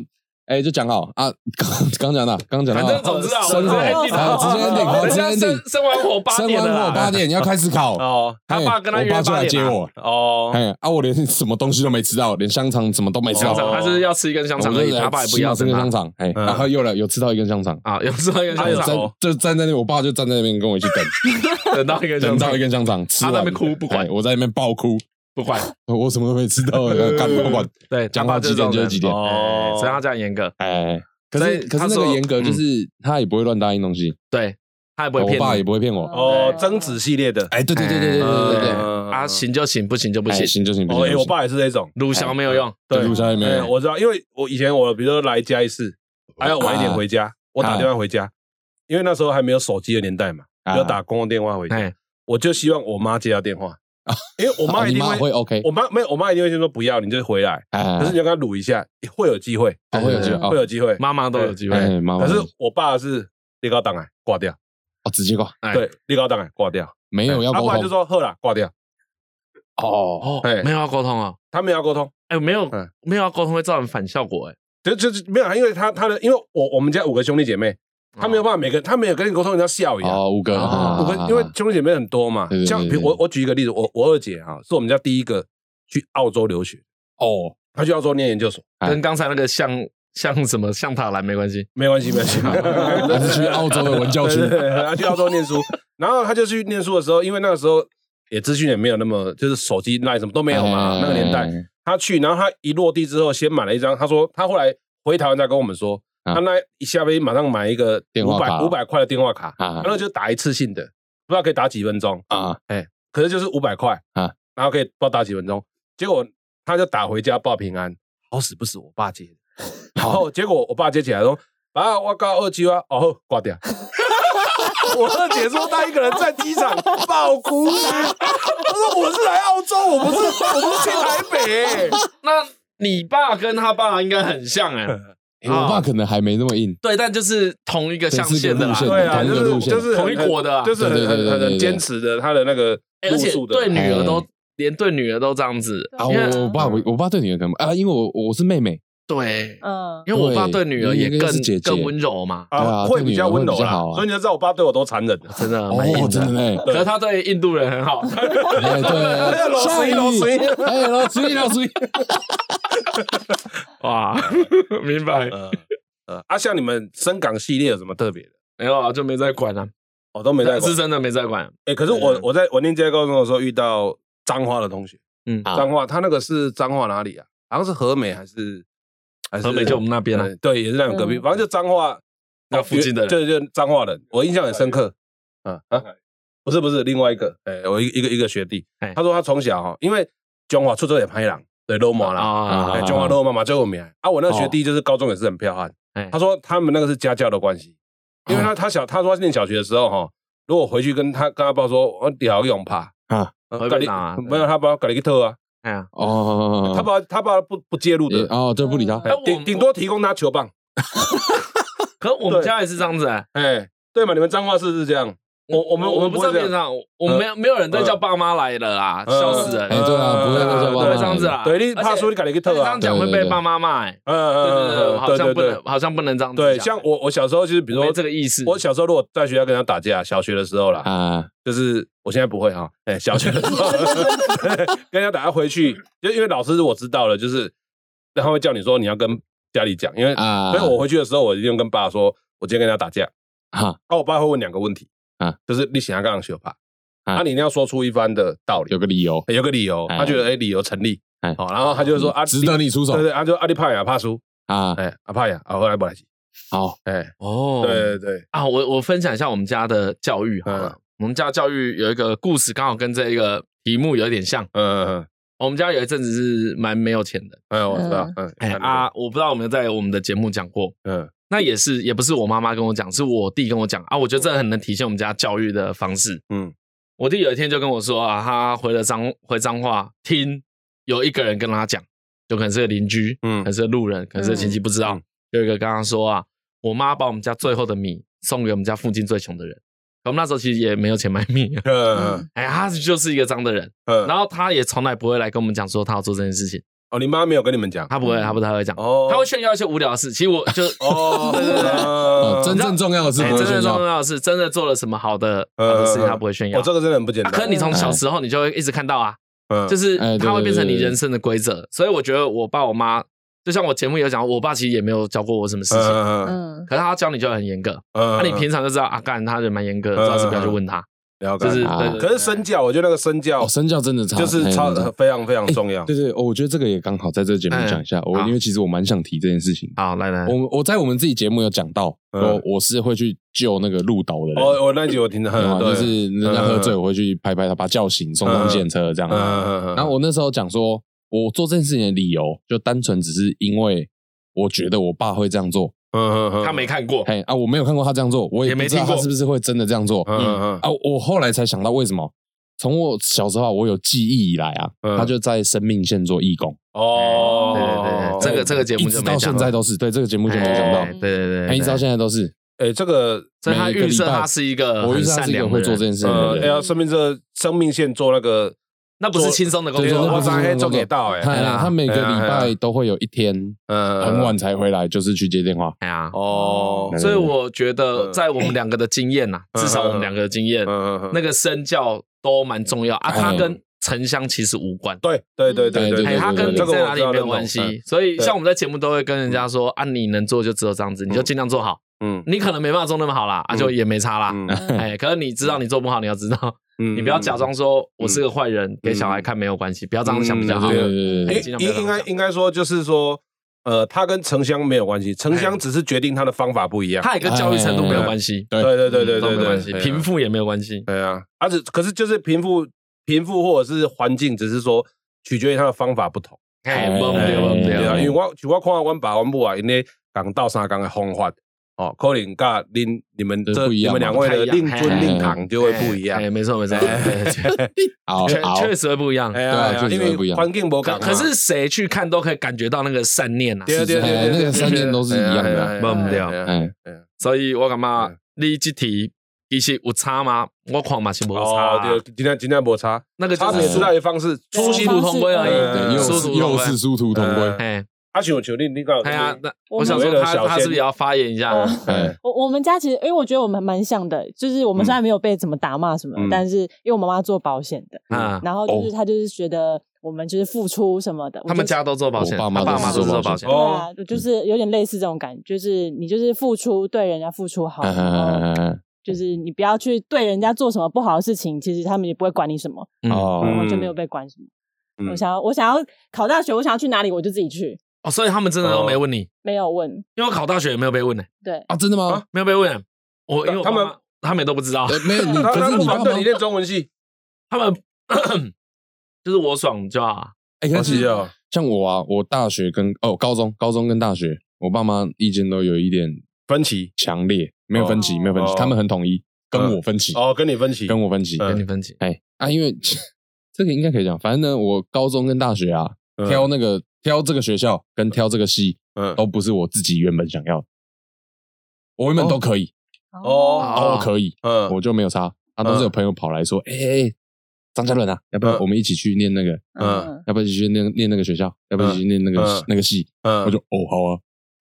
哎，就讲好。啊，刚 [laughs] 刚讲到，刚讲到。反正总之啊，生火，直接 ending，[laughs] 直接人家 ending 生。生完火八生完点了啦，火八点要开始烤，[laughs] 哦他爸跟他爸就来八点啊。接我，哦，哎啊，我连什么东西都没吃到，连香肠什么都没吃到。他是要吃一根香肠他爸也不要吃这根香肠肠，哎，嗯。然后又来有吃到一根香肠，啊，有吃到一根香肠，哦。就站在那，我爸就站在那边跟我一起等，等到一根香肠。等到一，根香肠吃他在完，那边哭不管。哎我在那边爆哭，不管，[laughs] 我什么都没吃到，干不管，[laughs] 对，讲话几点就是几点，哦。所以他这样严格，哎，可是可是那个严格就是他也不会乱答应东西，对他也不会我爸也不会骗我，哦，曾子系列的，哎，对对对对对对对啊，行就行，不行就不哎行，行就行，不我爸也是这种，鲁翔没有用，对。鲁翔也没有哎我知道，因为我以前我比如说来家一次，还要晚一点回家，我打电话回家，因为那时候还没有手机的年代嘛，啊。就打公共电话回家，哎，我就希望我妈接到电话，因为我妈一定会，OK，我妈没有，我妈一定会先说不要，你就回来，哎可是你要跟她撸一下，[laughs] 会有机会，哦会有机会哦。会有机会，妈妈都有机会，哎妈妈。可是我爸是立高档案挂掉，哦直接挂，哎。对，立高档案挂掉，没有要沟他后来就通说喝了挂掉，哦，哦哎，没有要沟通啊，他没有要沟通，哎，没有嗯没有要沟通会造成反效果，哎，就就是没有，因为他他的，因为我我们家五个兄弟姐妹，他没有办法每个他没有跟你沟通，人家笑一样。哦五个，五个，因为兄弟姐妹很多嘛。像比如我我举一个例子，我我二姐啊是我们家第一个去澳洲留学，哦，她去澳洲念研究所，哎。跟刚才那个像像什么像塔兰没关系，没关系没关系，[laughs] 她是去澳洲的文教区。对，对对她去澳洲念书，[laughs] 然后她就去念书的时候，因为那个时候也资讯也没有那么，就是手机那什么都没有嘛，哎那个年代，她去，然后她一落地之后，先买了一张，她说她后来回台湾再跟我们说，啊。她那一下飞马上买一个五百五百块的电话卡，啊。然后就打一次性的，不知道可以打几分钟，啊。可是就是五百块啊。然后可以不知道打几分钟，结果他就打回家报平安，好死不死我爸接的，[laughs] 然后结果我爸接起来说：“爸，我告二舅啊，哦，挂掉。[laughs] ”我二姐说她一个人在机场爆哭，她说我是来澳洲，我不是我不是去台北、欸。[laughs] 那你爸跟他爸应该很像哎，哎我爸可能还没那么硬，对，但就是同一个象限的啦，对啊，就是同一个路线就是同一国的啊就是很很很坚持的他的那个哎而且。对女儿都哎。连对女儿都这样子，啊，我我爸我我爸对女儿可能啊，因为我我是妹妹，对，嗯，因为我爸对女儿也更是姐姐更温柔嘛，对啊会比较温柔啦所以你就知道我爸对我多残忍。[laughs] 真的哦，真的 [laughs] 可是他对印度人很好，[laughs] 哎对，老水老水，哎老水老水，哇，明白？呃呃，啊，像你们深港系列有什么特别的？没有啊，就没在管啊，我都没在管是。真的没在管。哎，可是我我在我念这些高中的时候遇到彰化的同学，嗯，啊彰化他那个是彰化哪里啊？好像是和美还是和美就我们那边啊呃对，也是那种隔壁，嗯。反正就彰化那附近的人对，就彰化人，我印象很深刻。啊啊，不是不是，另外一个，哎，我一一个一个学弟哎，他说他从小哈，因为中华出州也拍狼，对，罗马啦，啊哎，中华罗马嘛最有名。啊，我那个学弟就是高中也是很彪悍哎，他说他们那个是家教的关系，因为他他小他说他念小学的时候哈，如果回去跟他跟他爸说，我屌用怕啊，呃咖喱会被打没有他爸咖喱去特啊，哎呀，哦，他爸他爸不不介入的，哦，对，不理他，哎哎我顶顶多提供他球棒，[laughs] 可我们家也是这样子哎，哎，对嘛，你们彰化市是这样，我我们我们不是不会这样。变上，我们没有没有人在叫爸妈来了啊，嗯笑死人！哎对啊不会再叫爸妈对这样子啦，对你怕而且输你自己去特啊而且这样讲会被爸妈骂，嗯，嗯对对对，好像不能，好像不能这样子对，像我我小时候就是比如说这个意思，我小时候如果在学校跟人家打架，小学的时候啦，啊，就是我现在不会哈，哎，小学的时候 [laughs] 跟人家打架回去，就因为老师我知道了，就是然后会叫你说你要跟家里讲，因为啊所以我回去的时候，我一定跟爸说，我今天跟人家打架，哈那我爸会问两个问题啊，就是你想要干嘛学吧？啊。啊，你一定要说出一番的道理，有个理由，有个理由，哎。他觉得哎理由成立，哎。好，然后他就说啊，值得你出手。对对，他就阿里怕呀怕输，啊，哎，阿怕呀，啊后来不来急，好，哎，哦，对对对，啊，我我分享一下我们家的教育好了。嗯我们家教育有一个故事，刚好跟这一个题目有一点像。嗯嗯我们家有一阵子是蛮没有钱的，哎，我知道，嗯。哎啊，，我不知道有没有在我们的节目讲过。嗯那也是也不是我妈妈跟我讲，是我弟跟我讲啊。我觉得这很能体现我们家教育的方式。嗯我弟有一天就跟我说啊，他回了脏回脏话，听有一个人跟他讲，就可能是个邻居，嗯可能是个路人，可能是个亲戚，不知道。嗯有一个跟他说啊，我妈把我们家最后的米送给我们家附近最穷的人。我们那时候其实也没有钱买米，嗯 [laughs] 哎，他就是一个脏的人，嗯，然后他也从来不会来跟我们讲说他要做这件事情，哦，你妈没有跟你们讲，她不会，她不太会讲，哦。他会炫耀一些无聊的事。其实我就哦，对 [laughs] 对对。[laughs] 哦，哦真正重要的是哎，不会真正重炫耀，要的是真的做了什么好的好的事情，他不会炫耀。我，。这个真的很不简啊，单，可是你从小时候你就会一直看到啊，嗯。就是哎对它会变成你人生的规则。所以我觉得我爸我妈，就像我节目有讲，我爸其实也没有教过我什么事情，嗯嗯，可是他教你就很严格。嗯那你平常就知道啊，干他人蛮严格的，主要是不要去问他，了解，啊就是。可是身教，我觉得那个身教哦，身教真的差，就是超哎真的。非常非常重要。对对，哦我觉得这个也刚好在这个节目讲一下，我好。因为其实我蛮想提这件事情。好，来来，我我在我们自己节目有讲到，嗯。我我是会去救那个路倒的人，哦，我那集我听到，对吗？对。就是人家喝醉，嗯我会去拍拍他，把他叫醒，送上检车这样。嗯嗯嗯。然后我那时候讲说，我做这件事情的理由，就单纯只是因为我觉得我爸会这样做，嗯嗯他没看过，嘿啊，我没有看过他这样做，我也没听过。是不是会真的这样做。嗯嗯啊，我后来才想到为什么。从我小时候啊，我有记忆以来啊，嗯。他就在生命线做义工，哦，对对对，这个这个节一直到现在都是。对这个节目就没讲到。哎，对对对，哎一直到，现在都是。哎，这个所以他预设他是一个我预设他是一个会做这件事情的呃，人。要生命这生命线做那个，那不是轻松的工对，作，我早黑做给到哎他哎呀他每个礼拜都会有一天嗯很晚才回来，就是去接电话。哎呀，哦，所以我觉得嗯。在我们两个的经验呐，嗯。至少我们两个的经验，嗯那个身教都蛮重要啊，它哎跟城乡其实无关。对对对对对哎，它跟你这个在哪里没有关系，所以对像我们在节目都会跟人家说啊，你能做就只有这样子，你就尽量做好。嗯。你可能没办法做那么好啦，啊，嗯。就也没差啦。嗯。哎，可是你知道你做不好，你要知道，嗯。[laughs] 你不要假装说我是个坏人，给小孩看没有关系，不要这样想比较好。应应应该应该说就是说，呃，他跟城乡没有关系，城乡只是决定他的方法不一样。他也跟教育程度没有关系，对对对对对对对，都没有关系，贫富也没有关系。对啊，而且可是就是贫富贫富或者是环境，只是说取决于他的方法不同。哎，对啊，因为对，我像我看到阮爸阮母啊，因为讲到三讲的方法，哦，可能甲恁你们这你对不一样嘛。们两位的不太一样令尊哎令堂就会不一样。哎，没错没错，[laughs] 确确实会不一样。对啊确实会不一样。因为环境不可同。可是谁去看都可以感觉到那个善念啊，对对对那个善念都是一样的。忘不掉哎呀哎哎。呀。所以我感觉嗯你这题其实有差吗？我看嘛是无差对，今天今天无差，那个就是差别出来的方式，殊途同归而已，又又是殊途同归。哎，啊，像像你你讲，哎呀，那我我想说他他是不是也要发言一下？我我们家其实，因为我觉得我们蛮像的，就是我们虽然没有被怎么打骂什么，嗯。但是因为我妈妈做保险的，嗯，然后就是她就是觉得我们就是付出什么的，他们家都做保险，我爸妈都他爸妈是做保都是做保险。险。对啊，就是有点类似这种感觉，就是你就是付出对人家付出好，就是你不要去对人家做什么不好的事情，其实他们也不会管你什么，嗯。哦。我就没有被管什么。嗯。我想要我想要考大学，我想要去哪里我就自己去，哦，所以他们真的都没问你，没有问。因为我考大学也没有被问呢，对，啊，真的吗？没有被问。我因为我他们爸妈他们也都不知道，呃没有你，他他可是你爸妈对你念中文系，他们 [clears throat] 就是我爽就好啊。哎，可是像我啊，我大学跟哦高中、高中跟大学，我爸妈意见都有一点分歧强烈，没有分歧，哦没有分歧哦，他们很统一，跟我分歧，哦，跟你分歧，跟我分歧。嗯跟你分歧，哎啊，因为 [laughs] 这个应该可以讲，反正呢，我高中跟大学啊，嗯挑那个挑这个学校跟挑这个系，嗯。都不是我自己原本想要的，我原本都可以，哦。都可以，嗯。我就没有差。啊，都是有朋友跑来说，哎哎哎，张嘉伦啊，要不要嗯。我们一起去念那个？嗯。要不要一起去念念那个学校？要不要一起去念那个嗯。那个系？嗯。我就哦好啊，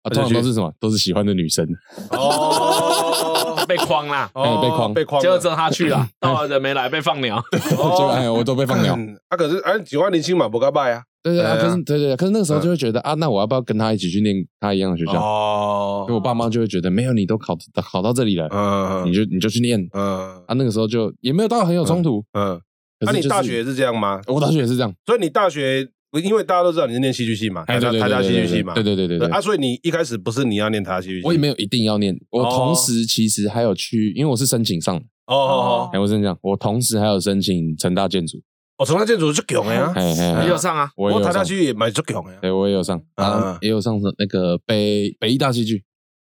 啊，通常都是什么？都是喜欢的女生，[laughs] 哦。被框啦，哦被框被框了，结果只有他去了，[laughs] 到了人没来，被放鸟。[laughs] 结果哎，我都被放鸟。嗯。啊，可是哎，喜欢林星嘛，不该拜啊。对对啊，可是对对，可是那个时候就会觉得啊，那我要不要跟他一起去念他一样的学校？哦因为我爸妈就会觉得，没有你都考考到这里了，嗯你就你就去念嗯啊。那个时候就也没有到很有冲突。嗯。那你大学也是这样吗？我大学也是这样，所以你大学，因为大家都知道你是念戏剧系嘛，台大台大对对戏剧系嘛，对对对对对啊，。所以你一开始不是你要念台大戏剧系，我也没有一定要念，我哦同时其实还有去，因为我是申请上的，哦哦哎，我是这样，我同时还有申请成大建筑，哦，成大建筑就强的啊，哎哎，哎你有上啊？我台大戏剧也蛮就强的啊。对我也有上，嗯啊，也有上那个北北医大戏剧，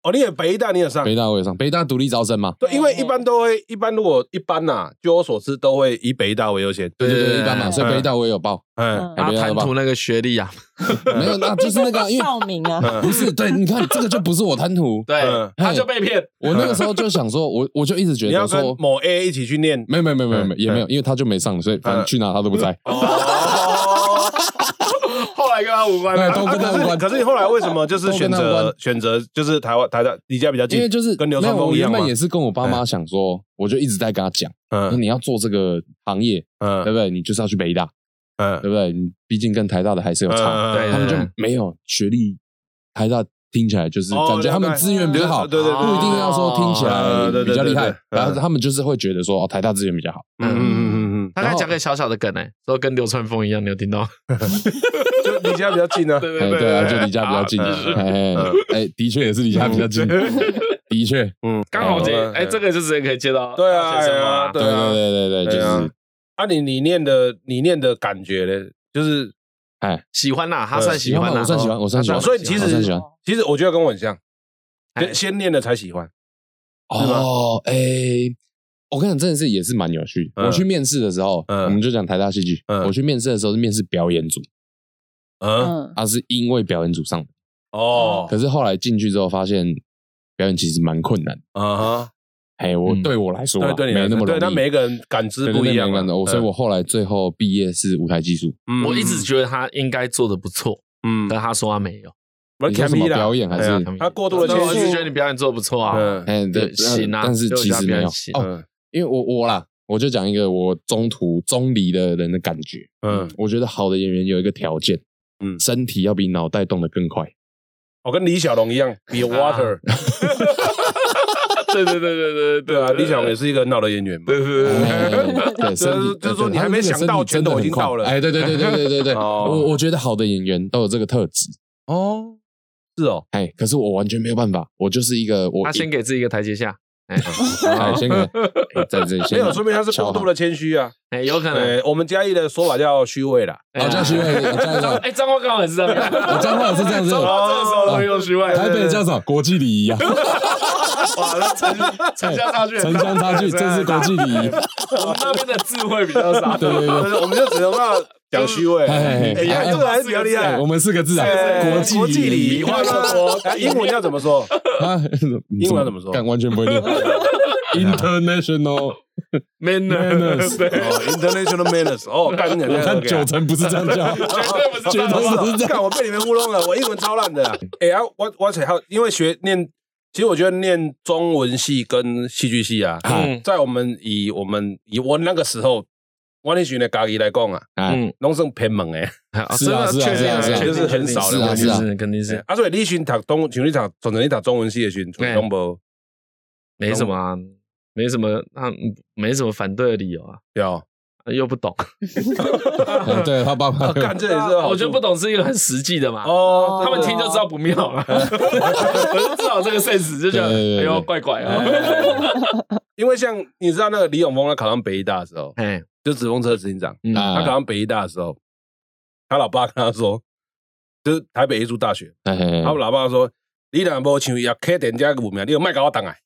哦，你也北大，你也上？北。大我也上，北大独立招生嘛，对，因为一般都会，一般如果一般呐，据我所知，都会以北大为优先。对对对，对对一般嘛，所以北大我也有报，嗯嗯然后贪图那个学历啊，[laughs] 没有，那就是那个，因为少名啊，嗯。不是，对，你看这个就不是我贪图，对嗯，他就被骗。我那个时候就想说，我我就一直觉你要得说，跟某 A 一起去念。没有没有没有没有也没有，因为他就没上，所以反正去哪他都不在。跟他无关对。都跟他无关。可是你后来为什么就是都选跟他无关。择选择就是台湾台大离家比较近？因为就是跟流没有，我川枫一样吗？原本也是跟我爸妈想说，我就一直在跟他讲，说嗯你要做这个行业，对嗯不对？你就是要去北大，嗯。对不对？你毕竟跟台大的还是有差，对他们就没有学历，台大听起来就是哦感觉他们资源比较好，对对对不一定要说听起来比较厉害对对，对然后他们就是会觉得说哦，台大资源比较好。嗯嗯嗯嗯他刚才讲个小小的梗哎，说跟流川枫一样，你有听到？[laughs] 嗯，[laughs] 就离家比较近啊。对对，对啊，就离家比较近，嗯哎哎哎，的确也是离家比较近，[laughs] 的确，嗯，刚好接嗯哎，这个就直接可以接到对啊对对对对对，就对啊。是。啊，你你念的你念的感觉呢，就是哎，喜欢啦，他算喜欢啦，我算喜欢，我算喜欢，哦所以其实。其实我觉得跟我很像，哎。先先念了才喜欢。是吗哦，哎，我跟你讲，真的是也是蛮有趣。的。嗯我去面试的时候，嗯。我们就讲台大戏剧，嗯。我去面试的时候是面试表演组，嗯，嗯，他是因为表演组上的，哦，可是后来进去之后发现表演其实蛮困难。嗯哼，哎，我嗯。对我来说啊，对对，你没那么容易。对，但每一个人感知对不一样的，我所以我后来最后毕业是舞台技术。嗯。我一直觉得他应该做的不错，嗯，但他说他没有。不你说什么表演还是他过度的谦虚但我一直觉得你表演做的不错啊。嗯。哎，对，对行啊但是其实没有表演行。哦，嗯因为我我啦，我就讲一个我中途中离的人的感觉。嗯，我觉得好的演员有一个条件，嗯身体要比脑袋动得更快。我跟李小龙一样，[laughs] 比 water，对对对对对对啊，李小龙也是一个很好的演员嘛。对对对哎对，[laughs] 身体就是说你还没想到拳头已经到了哎，对对对对对对对，[laughs] 哦我我觉得好的演员都有这个特质。哦，是哦，哎，可是我完全没有办法，我就是一个我他先给自己一个台阶下，哎 [laughs] 哎先给 [laughs] 哎在这里先没有，说明他是过度的谦虚啊。哎，有可能。呃，我们嘉义的说法叫虚伪啦。哎好叫虚伪，[laughs] 叫什么？哎，彰化刚好也是这样，我彰化也是这样子彰化这个时候会用虚伪，台北叫什么？国际礼仪啊，哇，那城城乡差距很大，城乡差距，这是国际礼仪。我们那边的智慧比较少。对对对。我们就只能要讲虚伪。哎这个还是比较厉害哎，。我们四个字啊，哎国际国际礼仪，仪换说 [laughs] 英文要怎么说？[laughs] 啊，英文要怎么说干完全不会念。[laughs] international manners。哦，干你我看九成不是这样叫，绝对不是这样。看我被你们糊弄了，我英文超烂的啊。哎呀，我我才好，因为学念，其实我觉得念中文系跟戏剧系啊，嗯在我们以我们以我那个时候，我那群的家己来讲啊，哎，嗯，拢算偏门诶。是啊是啊是啊是啊就是很少的是啊是肯定是。啊，所以你群读东，像你读，从你读中文系的时候，哎。拢无没什么啊，没什么，他没什么反对的理由啊，有。又不懂，哎 [laughs] 对他爸爸啊干这也是我觉得不懂是一个很实际的嘛。哦，他们听就知道不妙了，[laughs] 我就知道这个 sense 就觉得哎呦怪怪啊，[laughs] 因为像你知道那个李永峰他考上北医大的时候，哎，就纸风车执行长，他考上北医大的时候，他老爸跟他说，就是台北艺术大学，他们老爸说，你若无像要开店家个有名，你有卖给我当来。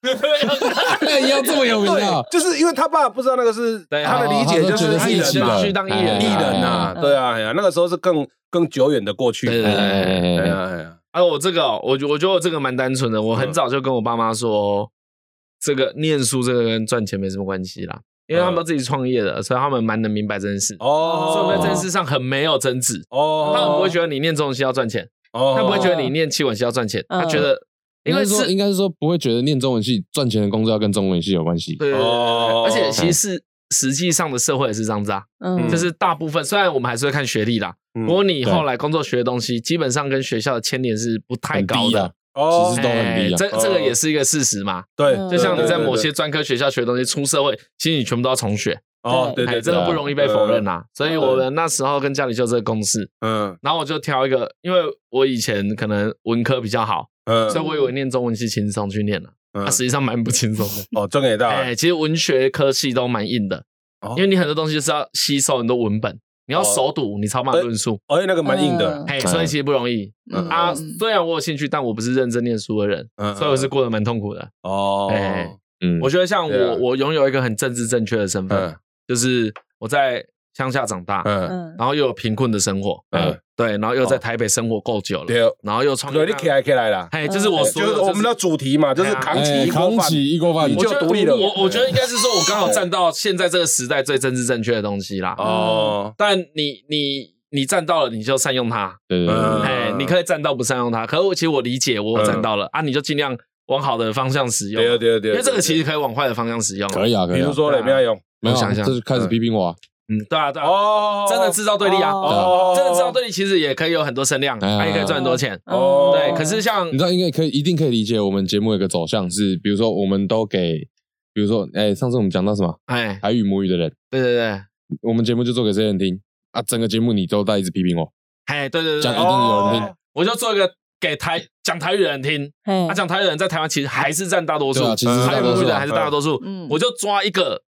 哎，要这么有名啊？就是因为他爸不知道那个是 [laughs] 对他的理解，就哦他觉得是艺人嘛，去当艺人艺哎人呐，嗯对啊，哎呀，那个时候是更更久远的过去。对对对哎呀哎呀，啊，我这个哦我觉我觉得我这个蛮单纯的，我很早就跟我爸妈说，这个念书这个跟赚钱没什么关系啦。因为他们都自己创业的，所以他们蛮能明白这件事。哦，所以我们在这件事上很没有争执。哦，他们不会觉得你念中文系要赚钱，哦，他不会觉得你念气管系要赚钱，嗯他觉得应该说，是应该是说不会觉得念中文系赚钱的工作要跟中文系有关系。对而且其实是实际上的社会也是这样子啊，嗯，就是大部分虽然我们还是会看学历啦，嗯不过你后来工作学的东西，基本上跟学校的牵连是不太高的。，哦其实都很低啊哎这这个也是一个事实嘛。对，嗯。就像你在某些专科学校学的东西，出社会其实你全部都要重学，哦，对对，哎，这个不容易被否认呐。所以我们那时候跟家里就这个公式，嗯。然后我就挑一个，因为我以前可能文科比较好，嗯。所以我以为念中文系轻松去念了，嗯。啊，实际上蛮不轻松的。[laughs] 哦，正给到，哎，其实文学科系都蛮硬的哦，因为你很多东西就是要吸收很多文本，你要熟读，你才有办法论述。哦，那个蛮硬的嗯，哎，所以其实不容易嗯啊嗯。虽然我有兴趣，但我不是认真念书的人，嗯所以我是过得蛮痛苦的。哦，哎嗯，我觉得像我，我拥有一个很政治正确的身份嗯，就是我在乡下长大，嗯，嗯。然后又有贫困的生活，嗯。对，然后又在台北生活够久了，对，然后又创业对，你起来起来啦，哎，就是我就所有是我们的主题嘛，就是扛起哎一锅饭，扛起一锅饭你，我就独立了我我觉得应该是说，我刚好站到现在这个时代最政治正确的东西啦。哦，但你你你站到了，你就善用它。对对对嗯。对，哎，你可以站到不善用它，可是我其实我理解，我有站到了啊，你就尽量往好的方向使用，对对对，因为这个其实可以往坏的方向使用。可以啊，可以啊。比如。说嘞，没有用，没有想一下。这是开始批评我啊，嗯，对啊对啊，哦，真的制造对立啊，哦真的制造对立其实也可以有很多声量，哎它也可以赚很多钱。哦。对，可是像你知道，应该可以，一定可以理解我们节目有一个走向是，比如说我们都给，比如说，哎，上次我们讲到什么？哎，台语母语的人，对对对，我们节目就做给这些人听？啊，整个节目你都在一直批评我，哎，对对对对。这样一，定有人听，我就做一个给台讲台语的人听，嘿。他讲台语的人在台湾其实还是占大多数，其实是台语母语的人还是大多数。嗯。我就抓一个，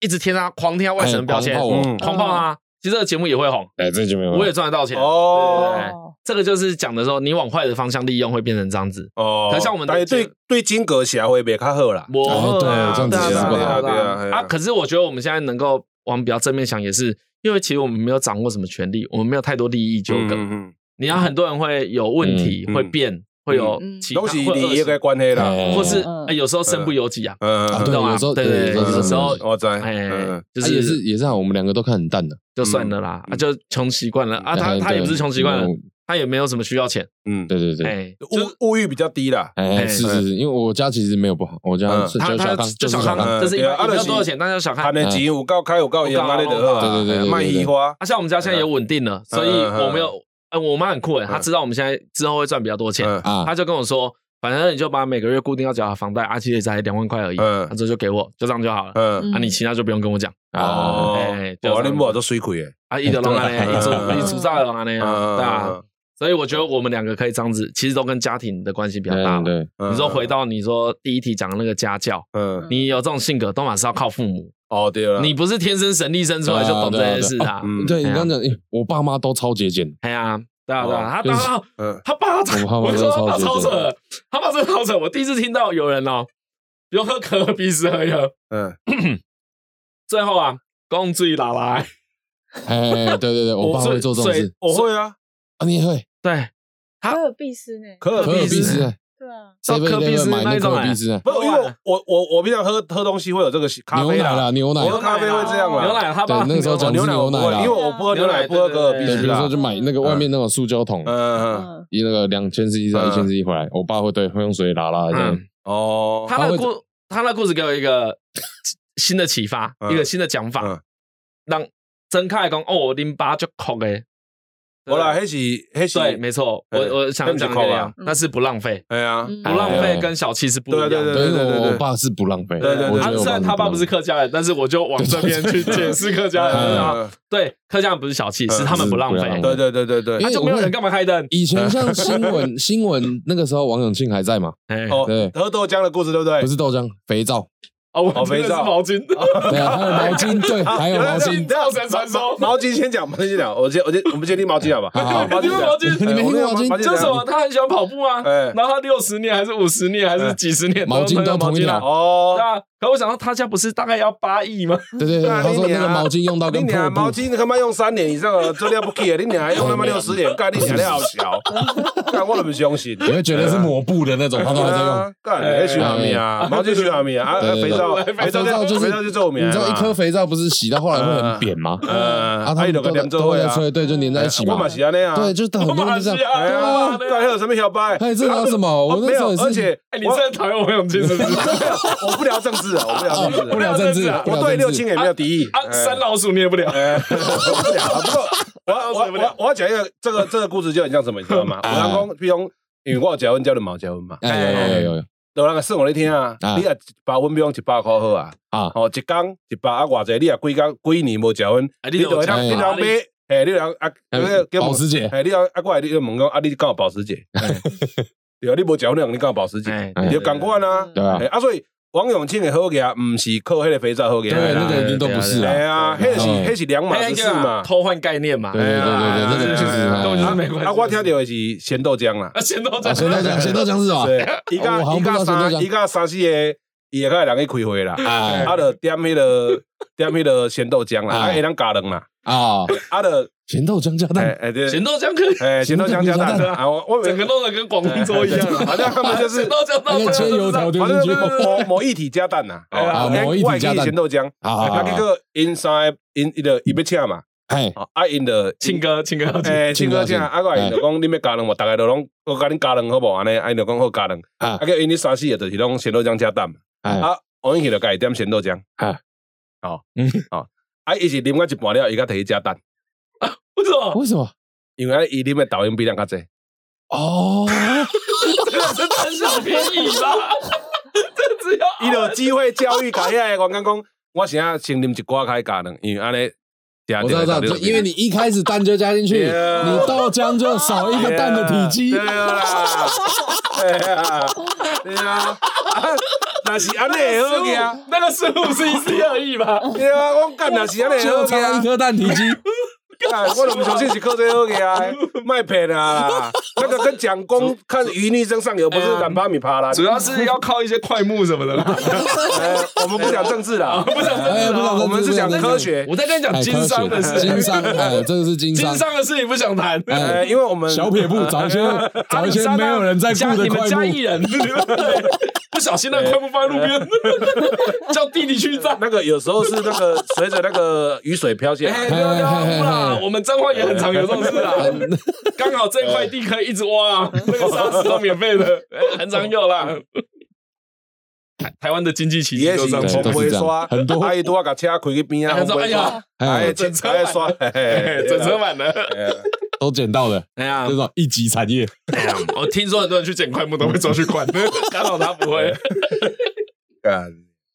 一直贴他狂贴他外省的标签哎，狂炮我嗯狂炮他。其实这个节目也会红，哎，这个节目有我也赚得到钱。哦这个就是讲的时候，你往坏的方向利用会变成这样子。哦，可像我们对对金阁侠会比较好啦，我哎对这样子也是不好对啊！可是我觉得我们现在能够往比较正面想，也是因为其实我们没有掌握什么权利，我们没有太多利益纠葛。嗯，你要很多人会有问题，嗯会变，会有嗯其他都是会恶利益的关系啦，哎或是有时候身不由己啊。嗯啊，对，懂吗？有时候对对对，有时候我在，哎嗯，就是啊也是也是啊，我们两个都看很淡的，就算了啦，就穷习惯了。啊。他哎他也不是穷习惯了，他也没有什么需要钱，嗯，对对对，哎，物物欲比较低啦，哎，哎是是是，因为我家其实没有不好，我家他他就是小康，就是小康，嗯就是一般也没有对啊啊就是多少钱，大家小康。他的钱有够开有够用，对对对卖衣花，啊，像我们家现在也稳定了，所以我没有，呃，我妈很酷诶，她知道我们现在之后会赚比较多钱，她就跟我说，反正你就把每个月固定要缴的房贷，啊，其实也才两万块而已，嗯啊，这就给我，就这样就好了，嗯，啊，你其他就不用跟我讲，哦哎，就哇，这样你母都水亏诶，啊，一直拢安尼，对一出嗯一出照拢安尼啊，对啊，嗯，所以我觉得我们两个可以这样子，其实都跟家庭的关系比较大对嘛。你说回到你说第一题讲的那个家教，嗯，你有这种性格，都嘛是要靠父母，哦对了，你不是天生神力生出来就懂这件事啊。嗯。对你刚讲，哎我爸妈都超节俭，哎呀，对啊对啊，他就是他嗯他爸，我爸他超扯，他爸真的超扯。我第一次听到有人哦，比如喝可乐鼻屎喝一喝，嗯，[clears throat] 最后啊，公醉拿来，哎，对对对，我爸会做这种水事 [laughs] 我会啊，啊，你也会，对，他可尔必斯呢？可尔可尔必斯必斯，哎对啊，到科比 7-Eleven 斯买那种哎尔必斯，哎不，因为我我我平常喝喝东西会有这个咖啡牛奶啦，啦，牛奶我，喝咖啡会这样啦，牛奶，他爸对那个时候讲牛奶因为我不喝牛奶，不喝可尔必对，斯啦比如说，就买那个外面那种塑胶桶，嗯嗯，嗯，一那个两千 CC 到一千 CC 回来，我爸会对会用水拉拉这样嗯，哦，他那个故他那故事给我一个新的启发，嗯一个新的讲法嗯，让睁开来讲哦，林爸就哭诶。我啦，迄是迄是，对，没错，我嗯我想讲这样扣啊，那是不浪费，哎呀，嗯。不浪哎费跟小气是不一样的。对对，对对对我我爸是不浪费，对对对他虽然他爸不是客家人，但是我就往这边去解释客家人啊。嗯对，客家人不是小气，嗯是他们不浪费。对对对对对。他就没有人干嘛开灯？以前像新闻 [laughs] 新闻那个时候，王永庆还在嘛？哎，哦对，喝豆浆的故事对不对？不？是豆浆，肥皂，哦，我哦真的是肥皂毛巾，[laughs] 对啊，还有毛巾，[laughs] 对，还有毛巾，造神传说。毛巾先讲，毛巾先讲，我先我先我们先听毛巾好吧？好好毛巾你们毛巾你们听毛巾毛就是什么？他很喜欢跑步啊，哎。然后他六十年还是五十年还是几十年毛巾都都同一条。啊。哦。对，啊，可我想到他家不是大概要八亿吗？对对对，啊他说你那个毛巾用到你跟破布，俩毛巾他妈用三年以上了，这料不起，你俩还用他妈六十年，干你俩你好小，[laughs] 干我都不相信。你会觉得是抹布的那种，他都还在用。干，哎，徐阿米啊，毛巾徐阿米啊，啊，对对对肥皂，肥皂就是肥皂就做名，你知道一颗肥皂不是洗到后来会很扁吗？呃，啊，他还有个们都都会吹，对，就粘在一起嘛对，就是很多人就这样。哎呀，干还有什么小白？哎，这聊什么？我那没有，而且哎，你真的讨厌王永庆是不是？我不聊政治啊，我不聊政治啊，[laughs] 不聊政治，不我对六亲也没有敌意。啊，哎。三老鼠你也不了。呃，不了啊。不过我要我要我要。我要讲一个这个这个故事就很像什么，你知道吗？我啊。人讲，比如因为我有结婚，叫你冇结婚嘛。哎，有有有有有。人个算我咧听啊啊，你若一包粉比如一百块好啊，啊，哦，一工一百啊，偌济，你若几工几年无结婚，啊你就你当买，诶，你。当啊，叫保时捷。诶，你当啊过来你就问讲啊，你敢有保时捷？[laughs] 对啊，你无结婚，你敢有保时捷？你就共款啊，对啊。诶，啊，所以王永庆的好牙，毋是靠迄个肥皂好牙对，啦，那个一定都不是对啊。呀，迄是嗯迄是两码事嘛。偷换概念嘛。对对对对对，那个确实哎根本就是哎没关系啊，我听到的是咸豆浆啦，啊，咸豆啊，浆，咸豆浆，咸豆浆是吧？对，[laughs] 伊哦我好像不知甲伊甲三道咸豆浆。伊甲三四个伊会甲人去开会啦，哎。啊，就点迄个点迄个咸豆浆啦，啊，哎会当加蛋啦，啊，啊，的咸豆浆加哎蛋，哎对，咸豆浆可以，哎咸豆浆加蛋啊，我我整个弄得跟广东粥一样。啊。好像他们就是咸豆浆那个切油条丢反正进去就是某某一体加蛋呐，[laughs] 啊某一体加蛋。咸豆浆，[laughs] 好好好啊，结果因三个因伊就伊要请嘛，哎，啊，啊因的庆哥，庆哥要请，诶，庆哥请，庆啊，个因就讲你要加蛋无，大概就拢我甲恁加蛋好无安尼，啊因就讲好加蛋，啊。啊个因你三四个就是拢咸豆浆加蛋嘛，哎，啊王永庆就家己点咸豆浆，啊，哦。嗯，哦，啊伊是啉到一半了，伊甲摕去加蛋，为什么？为什么？因为伊啉的抖音比咱较济，哦，这个是贪小便宜吧？这只要伊就有机会教育甲遐个员工讲，我现在先啉一寡开加两，因为安尼。我知道，知道，就因为你一开始蛋就加进去，你豆浆就少一个蛋的体积。对。啊，对啊，对啊，那是安尼会好个啊，那个十五 CC 而已吧。对啊，我干那是安尼会好就差一颗蛋体积，干 [laughs] 我都不相信是靠这好个啊，[laughs] 卖骗啊，那个跟蒋公看鱼逆增上游不是敢趴米趴啦，主要是要靠一些快木什么的 [laughs] 我们不讲政治啦，不想哎，不知道，我们是讲科学，我在跟你讲哎经商的科学经事，商，哎，这个是经商。经，商的事情不想谈。因为我们小撇步找一些找一些没有人在加你们顾的快木，加一人，不小心那块木放在路边，[laughs] 叫弟弟去站。那个有时候是那个 [laughs] 随着那个雨水飘下哎，来，对啊对啊不啦，我们彰化也很常有这种事啊。刚好这块地可以一直挖 [laughs] 啊，那个沙石都免费的，哎很常有啦。台台湾的经济奇迹也就是这样。对都是这样。刷，很多。阿姨都要把车开去边啊，他说：“红刷哎呀，哎哎，整车哎刷，整车满了。哎都捡到了，哎呀这，种一级产业。哎呀，我听说很多人去捡块木都会抓去管，[laughs] 刚好他不会。[laughs] 啊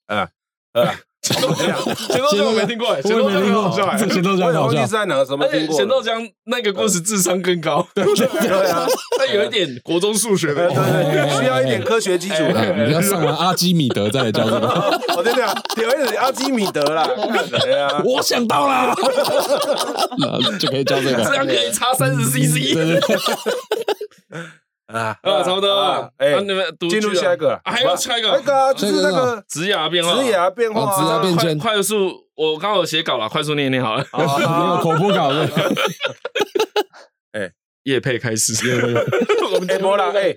啊啊！咸豆浆，咸豆浆我没听过，咸豆浆很好笑咸豆浆很好笑。在哪个什么？咸豆浆那个故事智商更高，对啊，但有一点国中数学的。对对对，需要一点科学基础哎的。你要上完阿基米德再来教这个。我真的啊，有一点阿基米德啦，对啊，我想到了，[laughs] 就可以教这个。这个。样可以差三十 CC 啊啊，差不多。啊。哎啊，你们进入下一个还有下一个。那个啊就是那个职涯变化，职业变化职涯变快迁。快速，我刚好有写稿了，快速念念好了。没 [laughs] 有口播稿的。[laughs] 叶配开始，[laughs] 我们哎，无啦，哎，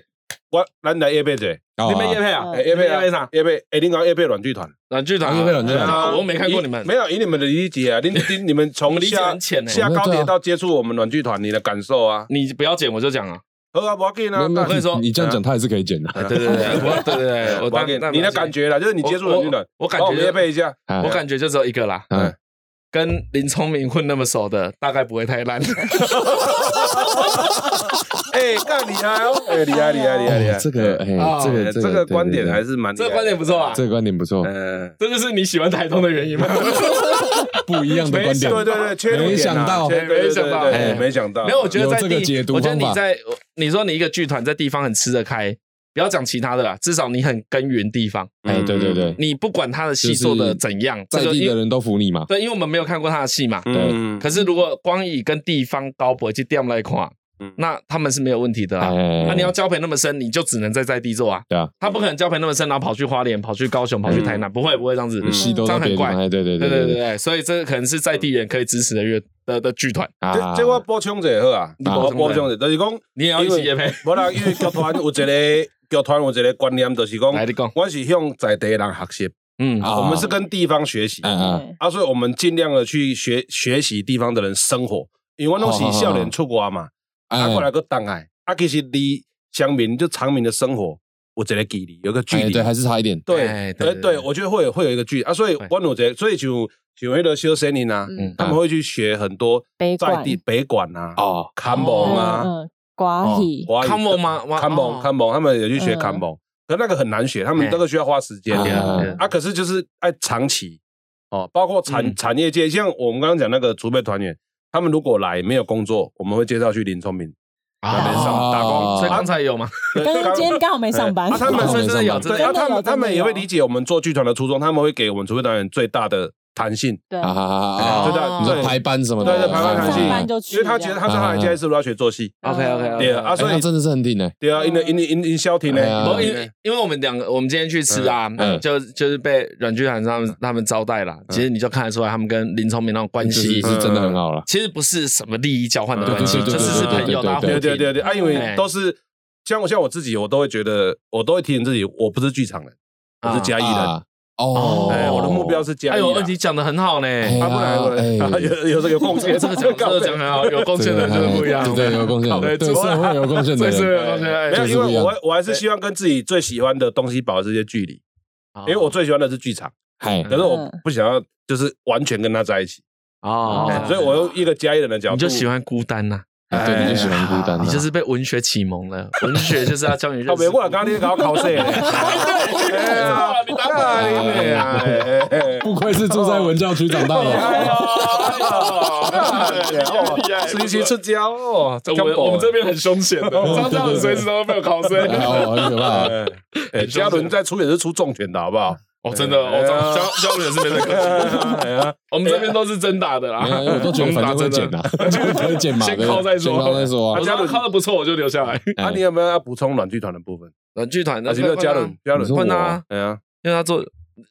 我咱来叶配者，你们叶配啊？哎，叶配啊叶配啥？叶配，哎，恁讲叶配软剧团，软剧团啊，叶配软剧团。啊我没看过你们，没有以你们的理解啊，恁恁你们从们理解下很浅欸下高铁到接触我们软剧团，你的感受啊？你不要剪我就讲啊。好啊，不要紧啊，我跟你说你这样讲他也是可以剪的。哎对对对，我对对对，[laughs] 我当你的感，觉啦，就是你接触软剧团，我我感觉叶配一下，哎我感觉就只有一个啦，嗯，跟林聪明混那么熟的，大概不会太烂。哎，干厉害哦，哎，厉害厉害厉害厉害哦，这个哎啊，这个哎这个观点还是是蛮这个观点不错啊，这个观点不错，嗯，这就是你喜欢台东的原因吗？[laughs] 不一样的观点。对对对，没想到。没想到没想到，没有，我觉得在地我觉得你在你说你一个剧团在地方很吃得开，不要讲其他的啦，至少你很耕耘地方，哎，对对对，你不管他的戏做的怎样，在地的人都服你嘛。对，因为我们没有看过他的戏嘛。对，可是如果光以跟地方高博去掉来看，嗯那他们是没有问题的啊。哎，那你要交配那么深，你就只能在在地做啊。对啊，他不可能交配那么深，然后跑去花莲、跑去高雄、跑去台南，不会不会这样子，这样很怪。对对对对对。对对，所以这个可能是在地人可以支持的乐的的剧团，啊。这这我补充一下好啊，你我补充一下。补充一下，就是讲，你也要一起夜陪。无啦，因为剧团有一个剧团有一个观念，就是 [laughs] 讲，我是向在地人学习，嗯，啊。我们是跟地方学习。嗯嗯。对。啊，所以我们尽量的去学学习地方的人生活，因为我拢是少年出国嘛，啊，哎过来个档来，啊，其实离乡民就长民的生活有一个距离，有个距离，哎对，还是差一点，对，哎对对呃对，我觉得会有会有一个距离。啊，所以对。我有这，所以就像那个修森林啊，嗯他们会去学很多在地北管啊、哦，看蒙啊、嗯，嗯瓜戏，华语看蒙吗？哇看蒙哦。看蒙，他们有去学嗯。看蒙，可那个很难学，他们那个需要花时间啊啊。啊。可是就是哎长期哦，包括产嗯。产业界，像我们刚刚讲那个储备团员，他们如果来没有工作，我们会介绍去林聪明那边上哦打工，所以刚才有吗？对刚刚今天刚好没上班啊，他们是真的有，对啊，真的有。他们他们也会理解我们做剧团的初衷，他们会给我们主会导演最大的弹性，对，对你说排班什么的，对对，排班弹性上班就，去因为他觉得他说他来嘉义是不是要学做戏？OK OK 对啊，所以真的是很顶的，对啊，因为因为因因消停因为因为我们两个，我们今天去吃啊，嗯就就是被阮剧团他们他们招待啦。其实你就看得出来，他们跟林聪明那种关系是，真的很好了，其实不是什么利益交换的关系，对对对就是是朋友，对对对对对对对啊，因为哎都是像我像我自己，我都会觉得，我都会提醒自己，我不是剧场人，我是嘉义人，啊哦，哎，我的目标是嘉义哎呦，啦。问题讲的很好呢。哎啊，不然不然。哎。[laughs] 有有这个有贡献，这个讲这个讲很好，[laughs] 有贡献的就是不一样。对对，有贡献，对对社会有贡献的。对社会有人，贡献。哎没有，因为我我还是希望跟自己最喜欢的东西保持一些距离，因为我最喜欢的是剧场，嗨，可是我不想要就是完全跟他在一起，哦。哎，所以我用一个嘉义人的角度，你就喜欢孤单呐，哎对，你就喜欢孤单啊，你就是被文学启蒙了。文学就是要教你认靠，[laughs] 识。别过来，刚刚你搞考试，哎呀，你答对了哎呀哎哎哎不愧是住在文教区长大的，实习出交哦，我们我们这边很凶险的，张嘉伦随时都会被我考生。哦，很可怕，哎，嘉伦在出也是出重拳的好不好？哦，真的，哦，张嘉嘉伦也是没在客气。我们这边都是真打的啦，我都觉得反正会剪的，可以剪嘛，先对靠再说先靠再说啊我。知道靠的不错，我就留下来。啊，你有没有要补充软剧团的部分？软剧团还是没有嘉伦？嘉伦你说，问啊，因为他做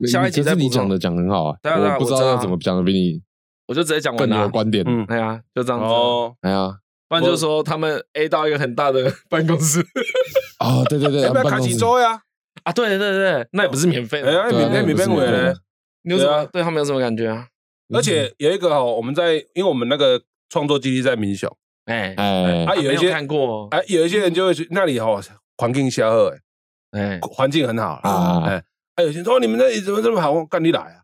下一集可再补充是你讲的，讲得很好啊，对啊对啊我不知道啊道要怎么讲的比你我就直接讲更完了。有观点。嗯，哎呀，就这样子。哦，哎呀，不然就是说他们 A 到一个很大的办公室哦，对对对，要不要开办公室几周呀？啊，对对对对，那也不是免费的。对啊免费免费委呢？你有什么对啊对他们有什么感觉啊？而且有一个哦，我们在，因为我们那个创作基地在民雄，哎哎啊，有一没些看过，哎，有一些人就会去那里哦，环境下好，哎，哎，环境很好啊哎，哎，有些人说你们那里怎么这么好？我干你来啊？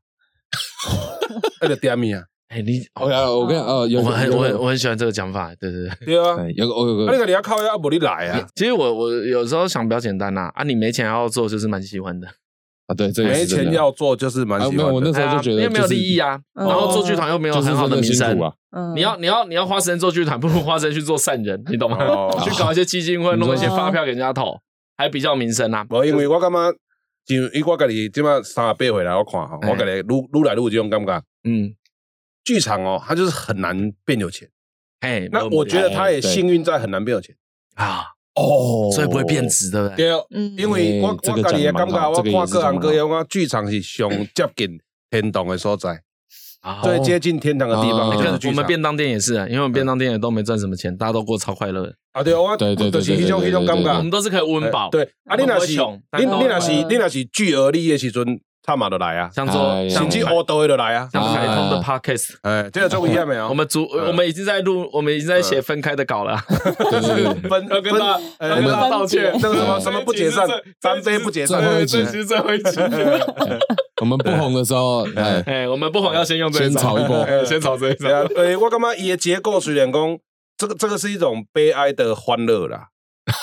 [laughs] 那个点米啊，哎，你我跟我跟呃，有我很我很我很喜欢这个讲法，对对对。对啊，哎有个我有个。那个个你要靠要不你来啊？其实我我有时候想比较简单呐，啊，你没钱要做就是蛮喜欢的，[laughs] 啊，对，这个没钱要做就是蛮啊没有，喜欢。我那时候就觉得因为没有利益啊，嗯然后做剧团又没有很好的名声。啊，嗯。你要你要你要花时间做剧团，不如花时间去做善人，你懂吗？哦。[laughs] 去搞一些基金会，弄一些发票给人家投，还比较有名声啊。我，因为我感觉，就因为我家己即马三十八回来，我看吼，哎。我家己愈愈来愈有这种感觉。嗯，剧场哦，它就是很难变有钱。哎，那我觉得他也幸运在很难变有钱。啊，哦所以不会变质，对不对？因为我我家己的感觉，我看各行各业，我剧场是上接近天堂的所在，啊最接近天堂的地方哦就是剧场。我们便当店也是啊，因为我们便当店也都没赚什么钱，大家都过超快乐，啊，对，我对对对就是迄种对对迄种感对对觉我们。都是可以温饱。对，啊，你我们若是你你那是嗯你那是巨额利的时阵，他嘛就来啊，像做哎像甚至黑道的就来啊。像台通的啊 podcast，哎，这个做一样没有？我们组嗯我们已经在录，我们已经在写分开的稿了。对对对，分要跟大分要跟大家道歉，那个什么什么不解散这一集是，三杯不解散最后一集这是最后一集。我们不红的时候，哎，哎，我们不红要先用这一招先炒一波哎先炒这一招。，呃，我感觉伊的结构虽然讲，这个这个是一种悲哀的欢乐啦，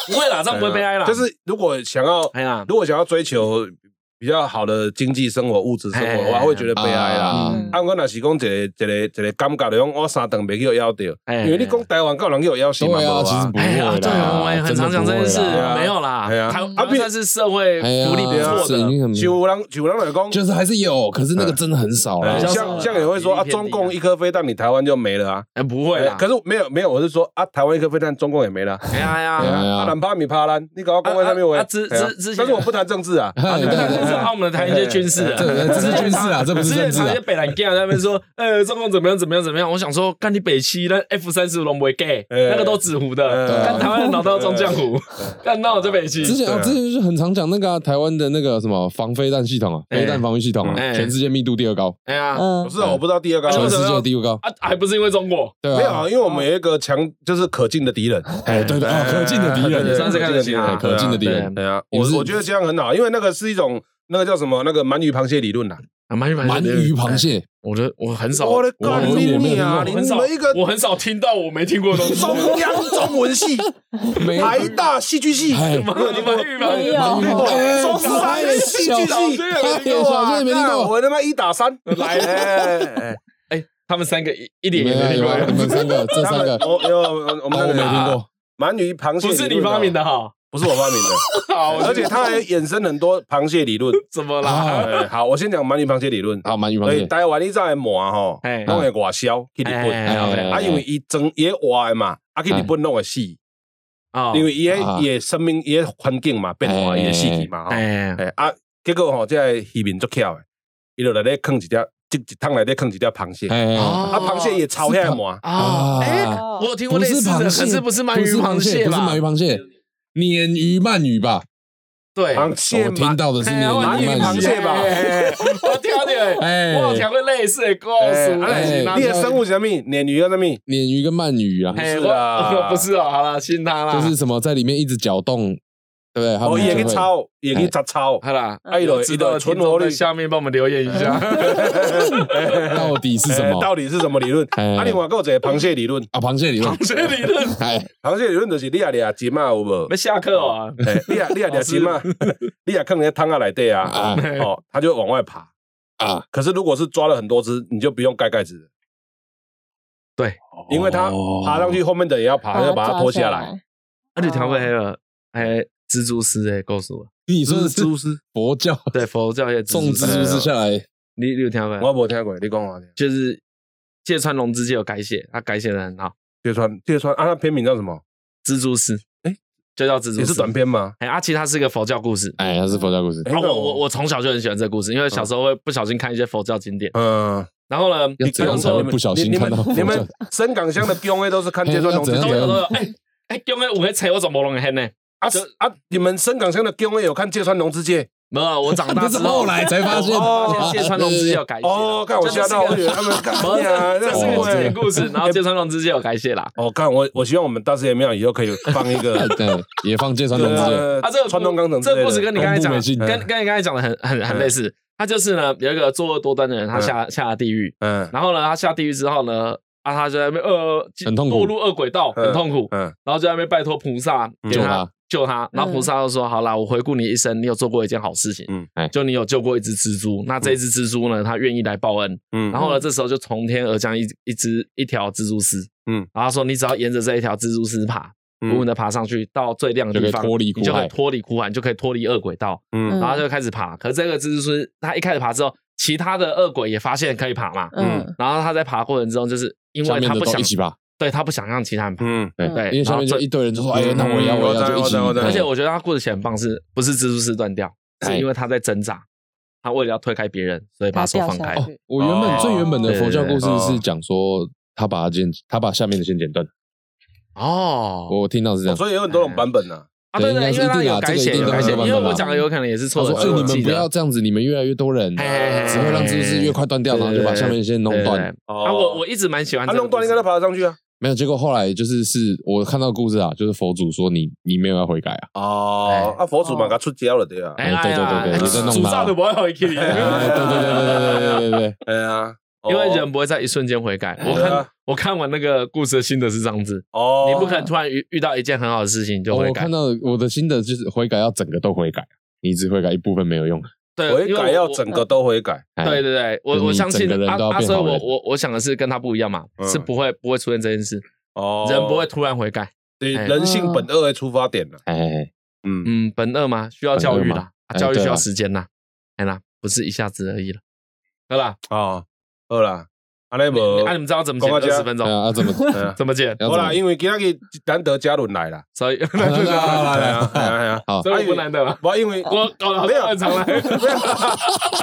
不会啦，这样不会悲哀啦。就是如果想要，哎呀，如果想要追求比较好的经济生活、物质生活，我还会觉得悲哀啦。啊我若是讲一个一个一个感觉，就讲我三顿没去咬到，哎因为你讲台湾够人去要死嘛，对啊，无其实不会对，我们也，很常讲这件事，没有啦。台啊台湾算是社会福利不错的，是已经很就有人就有人来讲，就是还是有，可是那个真的很少啦像少像也会说啊，中共一颗飞弹，你台湾就没了啊。哎，不会啦。可是没有没有，我是说啊，台湾一颗飞弹，中共也没了。哎呀哎呀，呀啊，南帕米帕兰，你搞到公会上面我啊啊之之之前但是我不谈政治啊。[laughs] 是对澳门的谈一些军事的，[laughs] 这这是军事啊，[laughs] 这不是之前政治啊。常一些。北兰 gay 在那边说，呃，中共怎么样怎么样怎么样。我想说，干你北七那 F 三十五龙不会 gay，[laughs] 哎那个都纸糊的，哎干台湾的脑袋都装浆糊，干到我就北七。之前啊，之前就是很常讲那个啊台湾的那个什么防飞弹系统啊，哎。飞弹防御系统啊，哎。全世界密度第二高，哎呀，嗯不，是啊，我不知道第二个哎全世界第二高。啊，还不是因为中国？对没有啊，啊，因为我们有一个强，就是可敬的敌人。哎，对对，哦，可敬的敌人。也算是看得起他可敬的敌人。对啊，我我觉得这样很好，因为那个是一种那个叫什么？那个鳗鱼螃蟹理论呐。啊鳗鱼螃蟹鳗鱼螃蟹，我的我很少，我的我干我很少们一个我很少听到我没听过的东西。中央中文系、[laughs] 没台大戏剧系，哎，[laughs] 鳗鱼螃蟹。没中山戏剧系，没听过，我他妈一打三。来了。哎，他们三个一一点也没听过，啊你们三个这三个，我有我们那哦我没听个过。鳗鱼螃蟹，不是你发明的，哈。不是我发明的，[laughs] 好，而且它还衍生很多螃蟹理论。[laughs] 怎么啦？[laughs] 好，我先讲鳗鱼螃蟹理论。好，鳗鱼螃蟹，台湾你早的麻吼哎，拢会外销去日本，哎哎哎啊，因为伊整伊活的嘛，啊去日本弄会死，啊因为伊啊。的伊的生命伊的环境嘛变化，伊个死去嘛吼。哎哎。啊，结果吼，即个渔民足巧的，伊就来咧坑一只，一一桶内底坑一条螃蟹，哎，啊，螃蟹也炒遐麻，啊！哎，我听过不类似的，可是螃蟹，是不是鳗鱼螃蟹吧？不是鳗鱼螃蟹，鲶鱼鳗鱼吧？对，螃蟹我听到的是鲶鱼鳗鱼螃蟹吧哎我听到的，哎我有听过类似的故事。你的生物是啥物？鲶鱼跟什么？鲶鱼跟鳗鱼啊，是啊 [laughs] 不是哦，好了，信他啦。就是什么在里面一直搅动，对不对？他哦，也可以抄，也可以摘抄。好啦，哎有知道的存活率下面帮我们留言一下。[laughs] 到底是什么？哎到底是什么理论？哎啊，另外还有一个螃蟹理论，啊，螃蟹理论，螃蟹理论 [laughs] 哎，螃蟹理论就是你啊掠金嘛有无要？下课哦。哎，你啊 [laughs] 你啊掠金嘛，你啊放在汤啊内底啊，啊哦，它就往外爬。啊，可是如果是抓了很多只，你就不用盖盖子了，对，因为它哦爬上去，后面的也要爬，要把它拖下来。。啊，你调过那个哎蜘蛛丝诶，告诉我？你说的蜘蛛丝，佛教对，佛教也送蜘蛛丝下来，你你有听过？我无听过，你讲我听。就是芥川龙之介有改写，他改写的很好。芥川芥川啊，他片名叫什么？蜘蛛丝，哎就叫蜘蛛丝，也是短。篇吗？哎，啊，其实它是一个佛教故事。哎，他是佛教故事，我我我从小就很喜欢这个故事，因为小时候会不小心看一些佛教经典，嗯，然后呢，你怎样他就说才会不小心你看到佛你们教？深港乡的公 A 都是看 [laughs] 芥川龙之介都有都有，哎哎，因为五个菜我怎么弄很呢？啊就啊！你们深港乡的公 A 有看芥川龙之介？没有，我长大 [laughs] 之后后来才发现哦芥川龙之介有改写。哦，看我吓到，我以为他们干不是，呀，这是个经典故事，然后哎芥川龙之介有改写啦。哦，看我，我希望我们大师爷庙以后可以放一个对，也放芥川龙之介，呃啊，这个传统钢城这个故事跟你刚才讲跟跟你刚才讲的很很很类似。他就是呢，有一个作恶多端的人，他下下了地狱，嗯然后呢，他下地狱之后呢，啊，他就在那边呃很痛苦堕入恶轨道，很痛苦，嗯然后就在那边拜托菩萨给他救他。救他，然后菩萨就说：“好啦，我回顾你一生，你有做过一件好事情，嗯哎就你有救过一只蜘蛛，那这一只蜘蛛呢，它愿意来报恩，嗯。然后呢，这时候就从天而降一一只一条蜘蛛丝，嗯。然后说你只要沿着这一条蜘蛛丝爬，嗯稳稳的爬上去，到最亮的地方，就可以脱离就可以海。脱离苦海，你就可以脱离恶鬼道，嗯。嗯然后就开始爬。可是这个蜘蛛丝，它一开始爬之后，其他的恶鬼也发现可以爬嘛，嗯。然后他在爬过程中，就是因为他不想一起吧，对他不想让其他人爬，嗯对对因为上面就一堆人就说，哎，那我也要，嗯我要，而且我觉得他故事写很棒，是不是蜘蛛丝断掉，是哎因为他在挣扎，他为了要推开别人，所以把手放开我原本最原本的佛教故事是讲说他把它剪，他把下面的线剪断，哦，我听到是这样。所以有很多种版本呢。啊，对对，因为他一定啊有改写，一定有改写，因为我讲的有可能也是错的，他说：“哎，所以你们不要得。这样子，你们越来越多人，只会让蜘蛛丝越快断掉，然后就把下面先弄断。啊，我我一直蛮喜欢他弄断应该都爬得上去啊。没有，结果后来就是是我看到故事啊，就是佛祖说你你没有要悔改啊，哦，啊，佛祖嘛，给他出家了对啊。哎对对对对哎你在弄他主照的不会好一个哎对对对对对对对对，哎呀，因为人不会在一瞬间悔改。我看我看完那个故事的心得是这样子，哦，你不可能突然遇遇到一件很好的事情就悔改哦我看。到我的心得就是悔改要整个都悔改，你只悔改一部分没有用。对，悔改要整个都悔改。哎对对对，我我相信整个人都要啊啊，所以变好人我我我想的是跟他不一样嘛，嗯是不会不会出现这件事，哦人不会突然悔改。对哎人性本恶的出发点了。哎嗯，嗯，本恶嘛，需要教育本恶嘛啦，啊哎教育需要时间啦，哎啦，不是一下子而已了。饿啦，哦，饿啦，安尼无啊，你们知道怎么剪二十分钟？对？啊，啊怎么 [laughs] 怎么剪？要好啦，因为今日难得嘉伦来了，所以来来来来对啊，对啊，啊。好。所以我不难得了。不，因为我搞得好没有很长来，[laughs] 没有，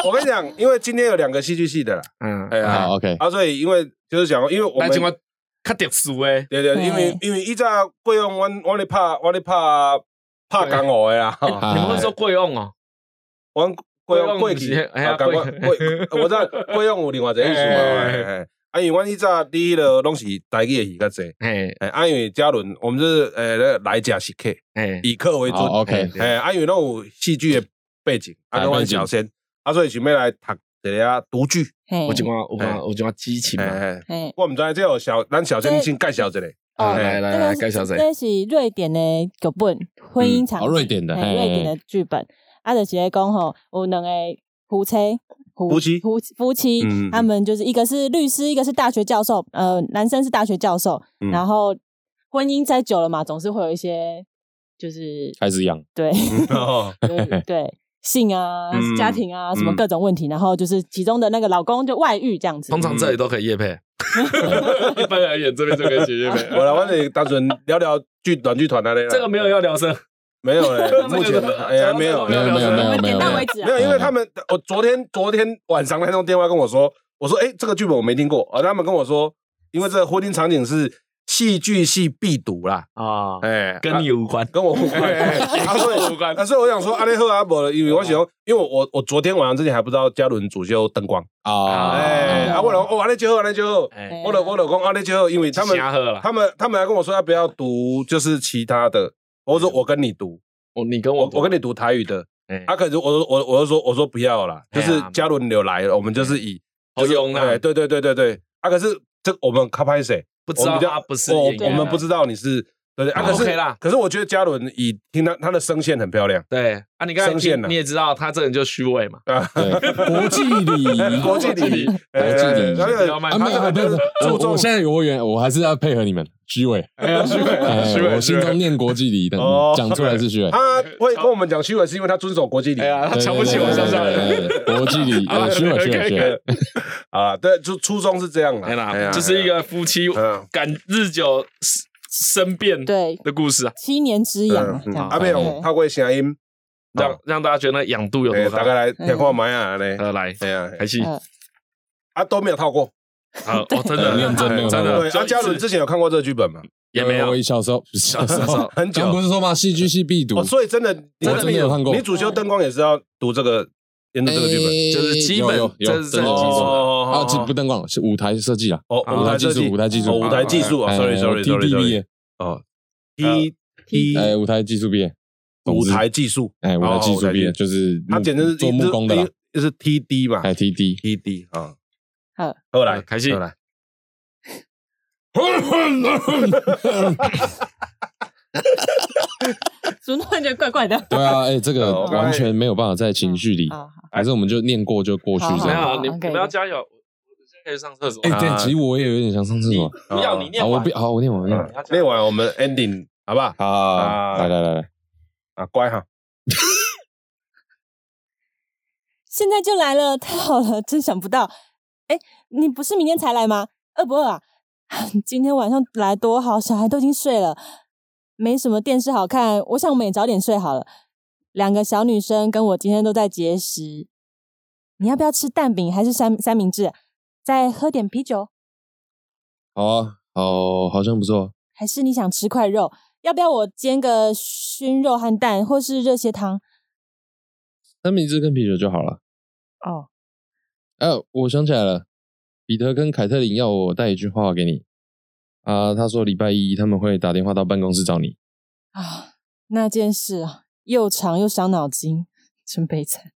我跟你讲，因为今天有两个戏剧系的啦，嗯，哎呀，好 OK，啊，所以因为就是讲，因为我们来情况较特殊诶，对对，因为因为以前贵用我我咧拍我咧拍拍江湖诶啦，[laughs] 啊。你们会说贵用哦？我贵用贵用贵气，哎呀啊讲我贵贵，[laughs] 我知道贵用有另外一个意思嘛，[laughs] 啊，因为阮以前伫迄个拢是台语的戏较济，嘿，哎，啊，因为嘉伦，我们是呃那个来者是客，嘿，以客为尊好，OK 哎，啊，因为拢有戏剧的背景，啊，跟阮小先，啊，所以想要来读一个独剧，嘿。我今晚我讲我今晚激情嘛，哎哎，我毋知即有小，咱小先先介绍一下，哦，来来这个来介绍谁这是瑞典的剧本，婚姻场景，哦瑞典的瑞典的剧本。啊，就是在讲吼，有两个夫妻，夫夫妻？夫夫妻他们就是一个是律师，一个是大学教授，呃，男生是大学教授，嗯。然后婚姻在久了嘛，总是会有一些就是开始养，对 [laughs] 哦，对对性啊嗯、家庭啊什么嗯。各种问题，然后就是其中的那个老公就外遇这样子通。常这里都可以夜配，[laughs] 一般而言这边就可以写夜配。我来，我得单纯聊聊剧短剧团的嘞，这个没有要聊声，没有嘞，[laughs] 目前哎呀没有没有没有没有没有点到没有为止啊没有，因为他们我昨天昨天晚上那通电话跟我说，我说哎这个剧本我没听过，而他们跟我说，因为这个婚姻场景是戏剧系必读啦，啊，哎，跟你无关。跟我无关，[laughs] 啊，所以无关啊，所以我想说，阿内赫阿伯，因为我想，因为我我昨天晚上之前还不知道嘉伦主修灯光，啊，哎，啊，我老哦，阿内就赫，阿内就好，哎，我老我老公阿内就赫，因为他们。他们他们还跟我说要不要读就是其他的，我说我跟你读，我你跟我我我跟你读台语的，哎啊，可是我我我我就说我说不要啦，就是嘉伦有来了，我们就是以就是好用啦哎对对对对对，啊，可是这我们卡拍谁？不知道不是我我们不知道你是对对啊，可是 OK 啦。可是我觉得嘉伦以听他他的声线很漂亮。对啊，你刚才声线啊。你也知道他这人就虚伪嘛，啊，对，国际礼仪，[laughs] 国际礼仪，国际礼仪。啊，没有，没有，没有注重我我现在有我原，我还是要配合你们，虚伪，哎呀，虚伪，哎虚伪，我心中念国际礼，但哦讲出来是虚伪。他会跟我们讲虚伪，是因为他遵守国际礼仪他对瞧不起我乡下人。对对对对国际礼，好了呃虚伪，虚伪虚伪。啊，对，就初衷是这样啦，哎啦，哎呀就是一个夫妻嗯感日久生变对。的故事啊，七年之痒啊，嗯。这样。阿妹有透过声音，让让大家觉得那痒度有哎多大。大概来听看麦啊嘞，呃，来，哎呀，开啊都没有套过，好，[laughs] 哦，真的很认真没有真的，对，啊，嘉伦之前有看过这个剧本吗？也没有。我小时候，小时候。[laughs] 很久。不是说吗？戏剧系必读。哦，，所以真的，你我真的有看过。你主修灯光也是要读这个研究这个剧本。诶就是基本这是基础。哦啊，这不灯光是舞台设计啊，哦，啊舞台技术，舞台技术。哦舞台技术啊哎，sorry sorry 我 sorry TD 毕 sorry，业，哦，T T 哎，舞台技术毕业，舞台技术，哎，舞台技术毕业哦就是木他简直是做木工的，就是 T D 嘛哎，TD，，T D 啊，好，后来开心后来，[laughs] 怎么突然觉得怪怪的？对啊，哎，这个哦完全没有办法在情绪里，啊，还是我们就念过就过去好这样。你们要加油，可以上厕所。哎，对啊，其实我也有点想上厕所。不要你念好，我完不，好，我念完，我念完。我们 ending 好不好？好，啊来来来来，啊，乖哈，[laughs] 现在就来了，太好了，真想不到。哎，你不是明天才来吗？饿不饿啊？[laughs] 今天晚上来多好，小孩都已经睡了，没什么电视好看，我想我们也早点睡好了。两个小女生跟我今天都在节食，你要不要吃蛋饼还是三三明治？再喝点啤酒，好啊，好，好像不错。还是你想吃块肉？要不要我煎个熏肉和蛋，或是热血汤？三明治跟啤酒就好了。哦，哎，我想起来了，彼得跟凯特琳要我带一句话给你啊。他说礼拜一他们会打电话到办公室找你。啊，那件事啊，又长又伤脑筋，真悲惨。是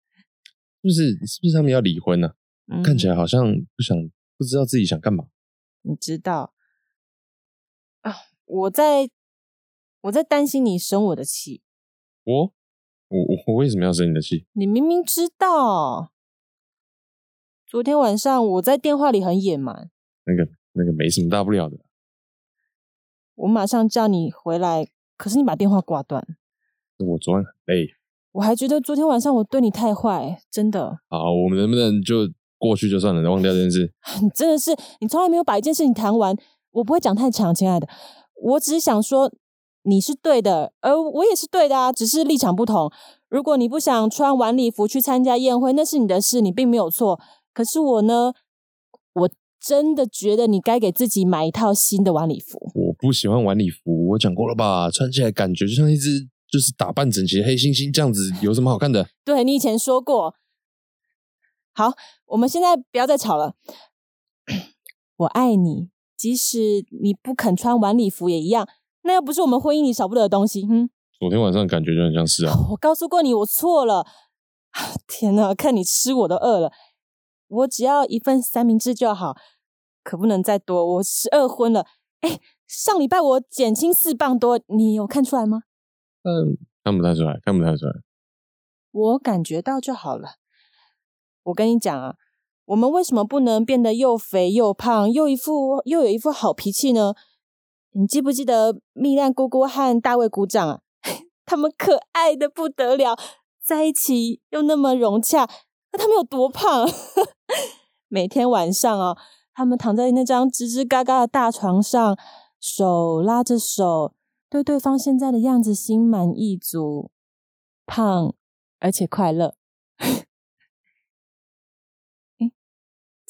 不是？是不是他们要离婚呢、嗯看起来好像不想，不知道自己想干嘛。你知道啊，我在我在担心你生我的气。我我我我为什么要生你的气？你明明知道，昨天晚上我在电话里很野蛮，那个那个没什么大不了的。我马上叫你回来，可是你把电话挂断。我昨晚很累。我还觉得昨天晚上我对你太坏，真的。好，我们能不能就过去就算了，忘掉这件事？[laughs] 你真的是，你从来没有把一件事情谈完。我不会讲太长，亲爱的，我只是想说你是对的，而我也是对的啊，只是立场不同。如果你不想穿晚礼服去参加宴会，那是你的事，你并没有错。可是我呢，我真的觉得你该给自己买一套新的晚礼服。我不喜欢晚礼服，我讲过了吧？穿起来感觉就像一只就是打扮整齐的黑猩猩，这样子有什么好看的？对你以前说过。好，我们现在不要再吵了。我爱你。即使你不肯穿晚礼服也一样，那又不是我们婚姻里少不了的东西。哼，昨天晚上感觉就很像是啊。我告诉过你，我错了。天哪，看你吃我都饿了。我只要一份三明治就好，可不能再多。我十二荤了。哎，上礼拜我减轻四磅多，你有看出来吗？嗯，看不太出来，看不太出来。我感觉到就好了。我跟你讲啊。我们为什么不能变得又肥又胖，又一副又有一副好脾气呢？你记不记得蜜兰姑姑和大卫鼓掌啊？[laughs] 他们可爱的不得了，在一起又那么融洽。那他们有多胖？[laughs] 每天晚上啊，他们躺在那张吱吱嘎嘎的大床上，手拉着手，对对方现在的样子心满意足，胖而且快乐。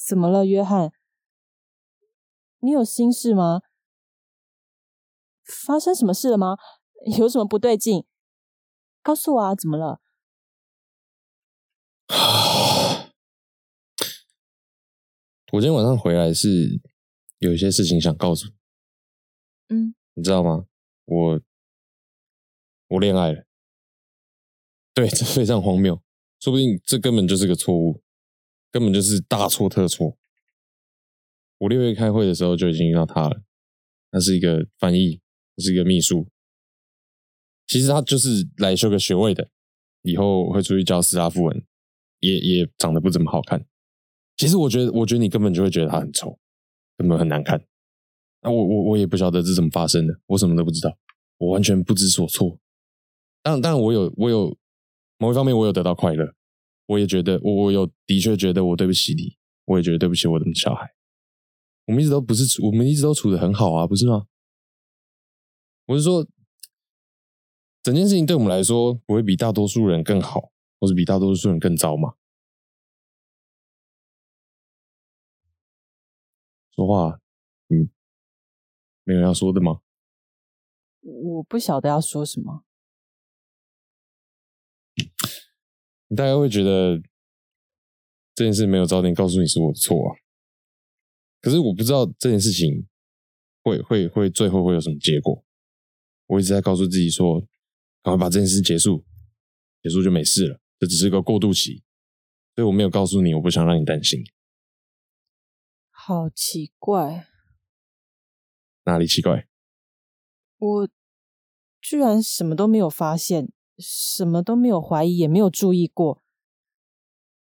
怎么了，约翰？你有心事吗？发生什么事了吗？[laughs] 有什么不对劲？告诉我啊！怎么了？[sighs] 我今天晚上回来是有一些事情想告诉你。嗯，你知道吗？我我恋爱了。对，这非常荒谬，说不定这根本就是个错误。根本就是大错特错。我六月开会的时候就已经遇到他了，他是一个翻译，是一个秘书。其实他就是来修个学位的，以后会出去教斯拉夫文，也也长得不怎么好看。其实我觉得，我觉得你根本就会觉得他很丑，根本很难看。那我我我也不晓得这怎么发生的，我什么都不知道，我完全不知所措。但但我有我有某一方面我有得到快乐。我也觉得，我我有的确觉得我对不起你，我也觉得对不起我的小孩。我们一直都不是，我们一直都处的很好啊，不是吗？我是说，整件事情对我们来说，不会比大多数人更好，或是比大多数人更糟吗？说话，嗯，没有要说的吗？我不晓得要说什么。[laughs] 你大概会觉得这件事没有早点告诉你是我的错啊，可是我不知道这件事情会会会最后会有什么结果。我一直在告诉自己说，赶快把这件事结束，结束就没事了，这只是个过渡期。所以我没有告诉你，我不想让你担心。好奇怪，哪里奇怪？我居然什么都没有发现。什么都没有怀疑，也没有注意过，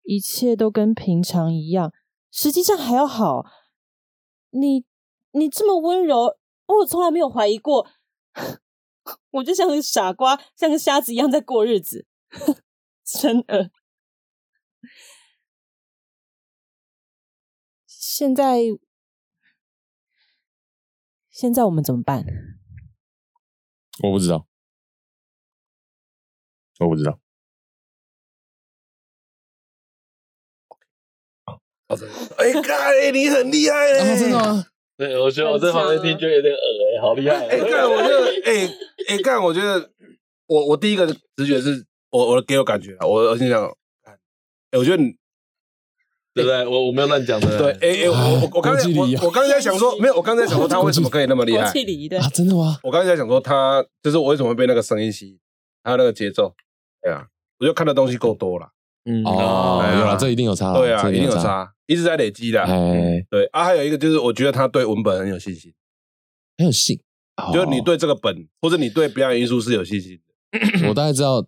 一切都跟平常一样，实际上还要好。你你这么温柔，我从来没有怀疑过。[laughs] 我就像个傻瓜，像个瞎子一样在过日子，[laughs] 真的。现在，现在我们怎么办？我不知道。我不知道。哎，干，你很厉害哎！真的吗？对，我觉得我在旁边听就有点耳哎，好厉害！哎，干，我觉得，哎，哎，干，我觉得，我我第一个直觉是我我给我感觉，我我心想，哎，我觉得你，对不对？我我没有乱讲的。对，哎哎，我我刚才我我刚才想说，没有，我刚才想说他为什么可以那么厉 [laughs] 害？气礼的啊，真的吗？我刚才在想说他就是我为什么会被那个声音吸引，还有那个节奏。对啊，我就看的东西够多了。嗯哦，有了，这一定有差。对啊，一定有差，一直在累积的。哎，对啊，还有一个就是，我觉得他对文本很有信心，很有信。就是你对这个本，或者你对表演艺术是有信心的。[clears throat] 我大概知道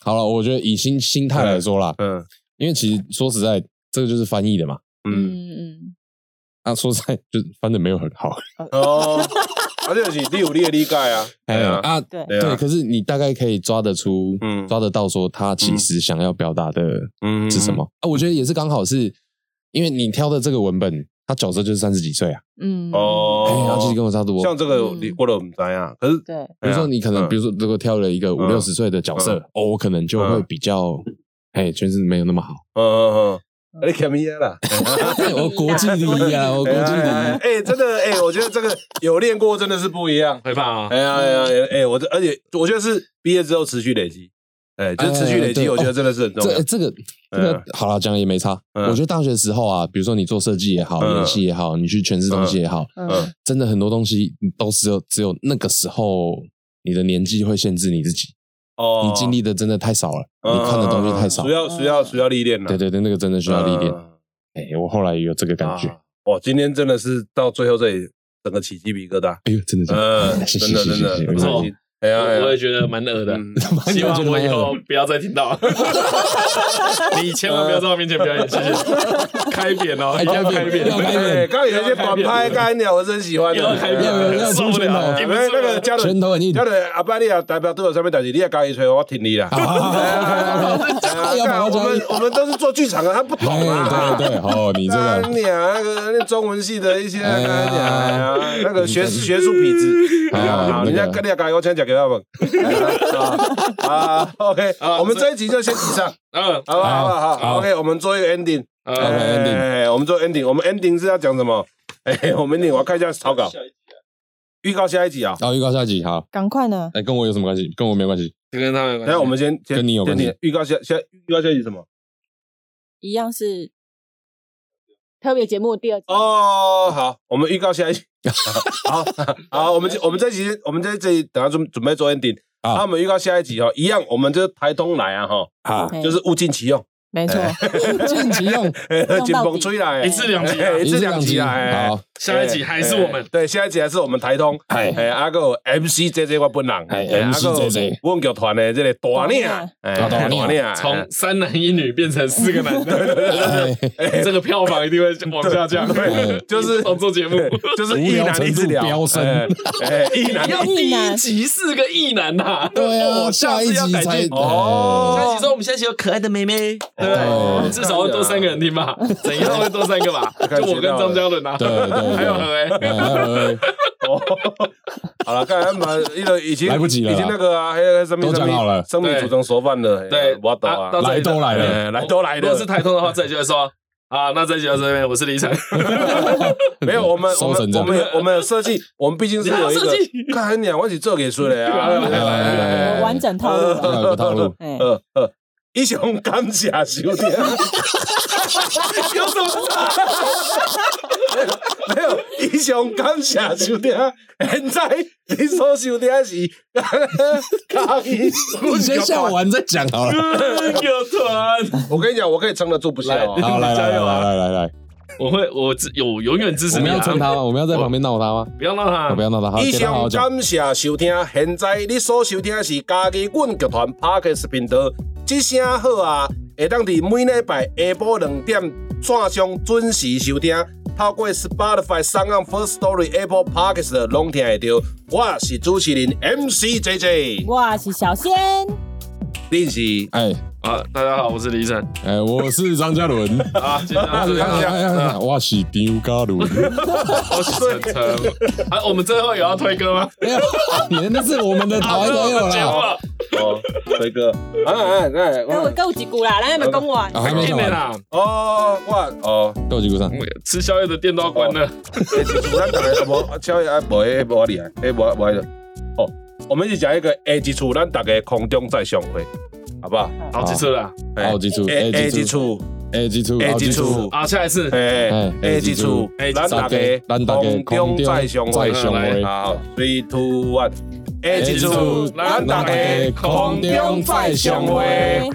好了，我觉得以心心态来说啦，嗯因为其实说实在，这个就是翻译的嘛。嗯，嗯嗯，啊，说实在，就翻的没有很好。哦，啊，这就是你有你的理解啊，哎对啊，啊，对。对可是你大概可以抓得出，嗯。抓得到说他其实想要表达的嗯。是什么？啊？我觉得也是刚好是，因为你挑的这个文本，他角色就是三十几岁啊，嗯，哦。哎，然后其实跟我差不多。像这个嗯。你我都唔知啊，可是对，比如说你可能，嗯。比如说如果挑了一个五嗯六十岁的角色嗯，哦，我可能就会比较，哎，就是没有那么好。嗯嗯嗯，你看咪啦，哎 [laughs] 我国际礼仪啊，我国际礼仪。哎，真的哎，我觉得这个有练过真的是不一样。会怕啊哎。呀哎呀哎哎，我这而且我觉得是毕业之后持续累积，哎，就是持续累积，我觉得真的是很重要这。这个这个嗯好了，讲了也没差。嗯我觉得大学时候啊，比如说你做设计也好，嗯演戏也好，你去诠释东西也好，嗯嗯真的很多东西都只有只有那个时候你的年纪会限制你自己，哦你经历的真的太少了，嗯你看的东西太少需。要需要需要历练了。对对对，那个真的需要历练。嗯哎，我后来也有这个感觉。啊哇，今天真的是到最后这里，整个起鸡皮疙瘩。哎呦，真的假嗯，的？真的真的谢谢谢谢很不错。哎呀，我也觉得蛮恶的，嗯希望我以后不要再听到。[laughs] 你千万不要在我面前表演，谢谢。开扁哦，一定要开扁，要开扁哎，刚刚有一些短拍干鸟，我是很喜欢的。要开扁不了。因为那个加的，拳头很硬。嘉伦阿伯，你啊代表都有上面代志，你也加一吹，我听你啦。我们我们都是做剧场的，他不懂啊。哎，对对对，哦，你这干个你啊，那个那中文系的一些哎呀干你啊，那个学学术痞子，哎呀好，人家那个跟你讲，我先讲给他们。啊啊，OK，啊我们这一集就先以上，嗯好不好？好好？，OK，我们做一个 ending。哎，我们做 ending，我们 ending 是要讲什么？哎，我们 ending 我要看一下草稿，预告下一集啊。好，预告下一集好。赶快呢，哎，跟我有什么关系？跟我没关系。就跟他们有关系。等下我们先先跟你有关系预告下下预告下一集什么？一样是特别节目第二集，哦，好，我们预告下一集。[laughs] 好好，我们这我们这一集我们在这里等下准准备做 ending，好。那我们预告下一集哦，一样，我们就台东来啊哈，好，哎就是物尽其用，没错，[laughs] 尽其用。[laughs] 紧绷吹来，一次两集一次两集啊，哎。好，下一集还是我们。哎对，下一集还是我们台东，哎。哎，阿个 MC JJ 我本人，MC 还有 JJ 阮剧团的这个大领大领，哎，啊。大领领 [laughs] 从三男一女变成四个男的，哎。这个票房一定会往下降。对就是懂做节目，就是一男一直聊，无聊程度飙升一男要第一集四个异男呐。对啊，哦下一集才哦。下一集说我们下一集有可爱的妹妹，对不哦。对？至少会多三个人听吧？[laughs] 怎样会多三个吧？就我跟张嘉伦啊，对对对。还有何哎，哎 [laughs] 哎哦，好了，刚才嘛，一个已经来不及了。已经那个啊，还有什么都讲好了。生命组成熟饭了，对。哎我懂啊，来都来了。哎来都来了如果是，台通的话，这里就会说啊，那这一集到这边，我是李晨。[laughs] 没有我们我们我们有我们有设计，我们毕竟是有一个看你啊，我是做给出来啊，来来来哎我完整套路套路。哎，呃呃，一雄感谢收听，有什么差？没有，一雄感谢收听。现在你所收听的是卡伊你先笑完再讲好了。有团，我跟你讲，我可以撑得住不下哦。好，[laughs] 来来来来来来来，我会，我支有永远支持我们你啊！要蹭他吗？我们要在旁边闹他吗？不要闹他不要闹他，好，以给他好好讲。上感谢收听，现在你所收听的是家己阮剧团 Parkes 频道，这声好啊，会当伫每礼拜下晡两点线上准时收听。透过 Spotify、s o n g First Story、Apple Podcast，拢听会到。我是主持人 MC JJ，我，是小仙，你是哎啊！大家好，我是李晨哎，我是张嘉伦。[laughs] 啊，接下来哎哎哎我是张嘉伦。我是晨晨。啊，我们最后有要推歌吗？没有，那是我们的台没有节目啦。了，哦，推歌，啊啊哎跟我跟我几股啦，咱还没讲完，啊，还没讲完，啦，哦，我哦，够几股上。吃宵夜的店都要关了。诶，一厝咱大家无超啊，无迄无厉害，迄无无迄个。哦，我们是讲一个 A 基础，咱大家空中再相会，好不好？好。基础啦，好几处下哎下几处一厝，哎，几处，哎好下一次。诶，哎下一厝哎，咱大家咱大家空中再相会，再相会。好，three two one，A 基础咱大家空中再相会。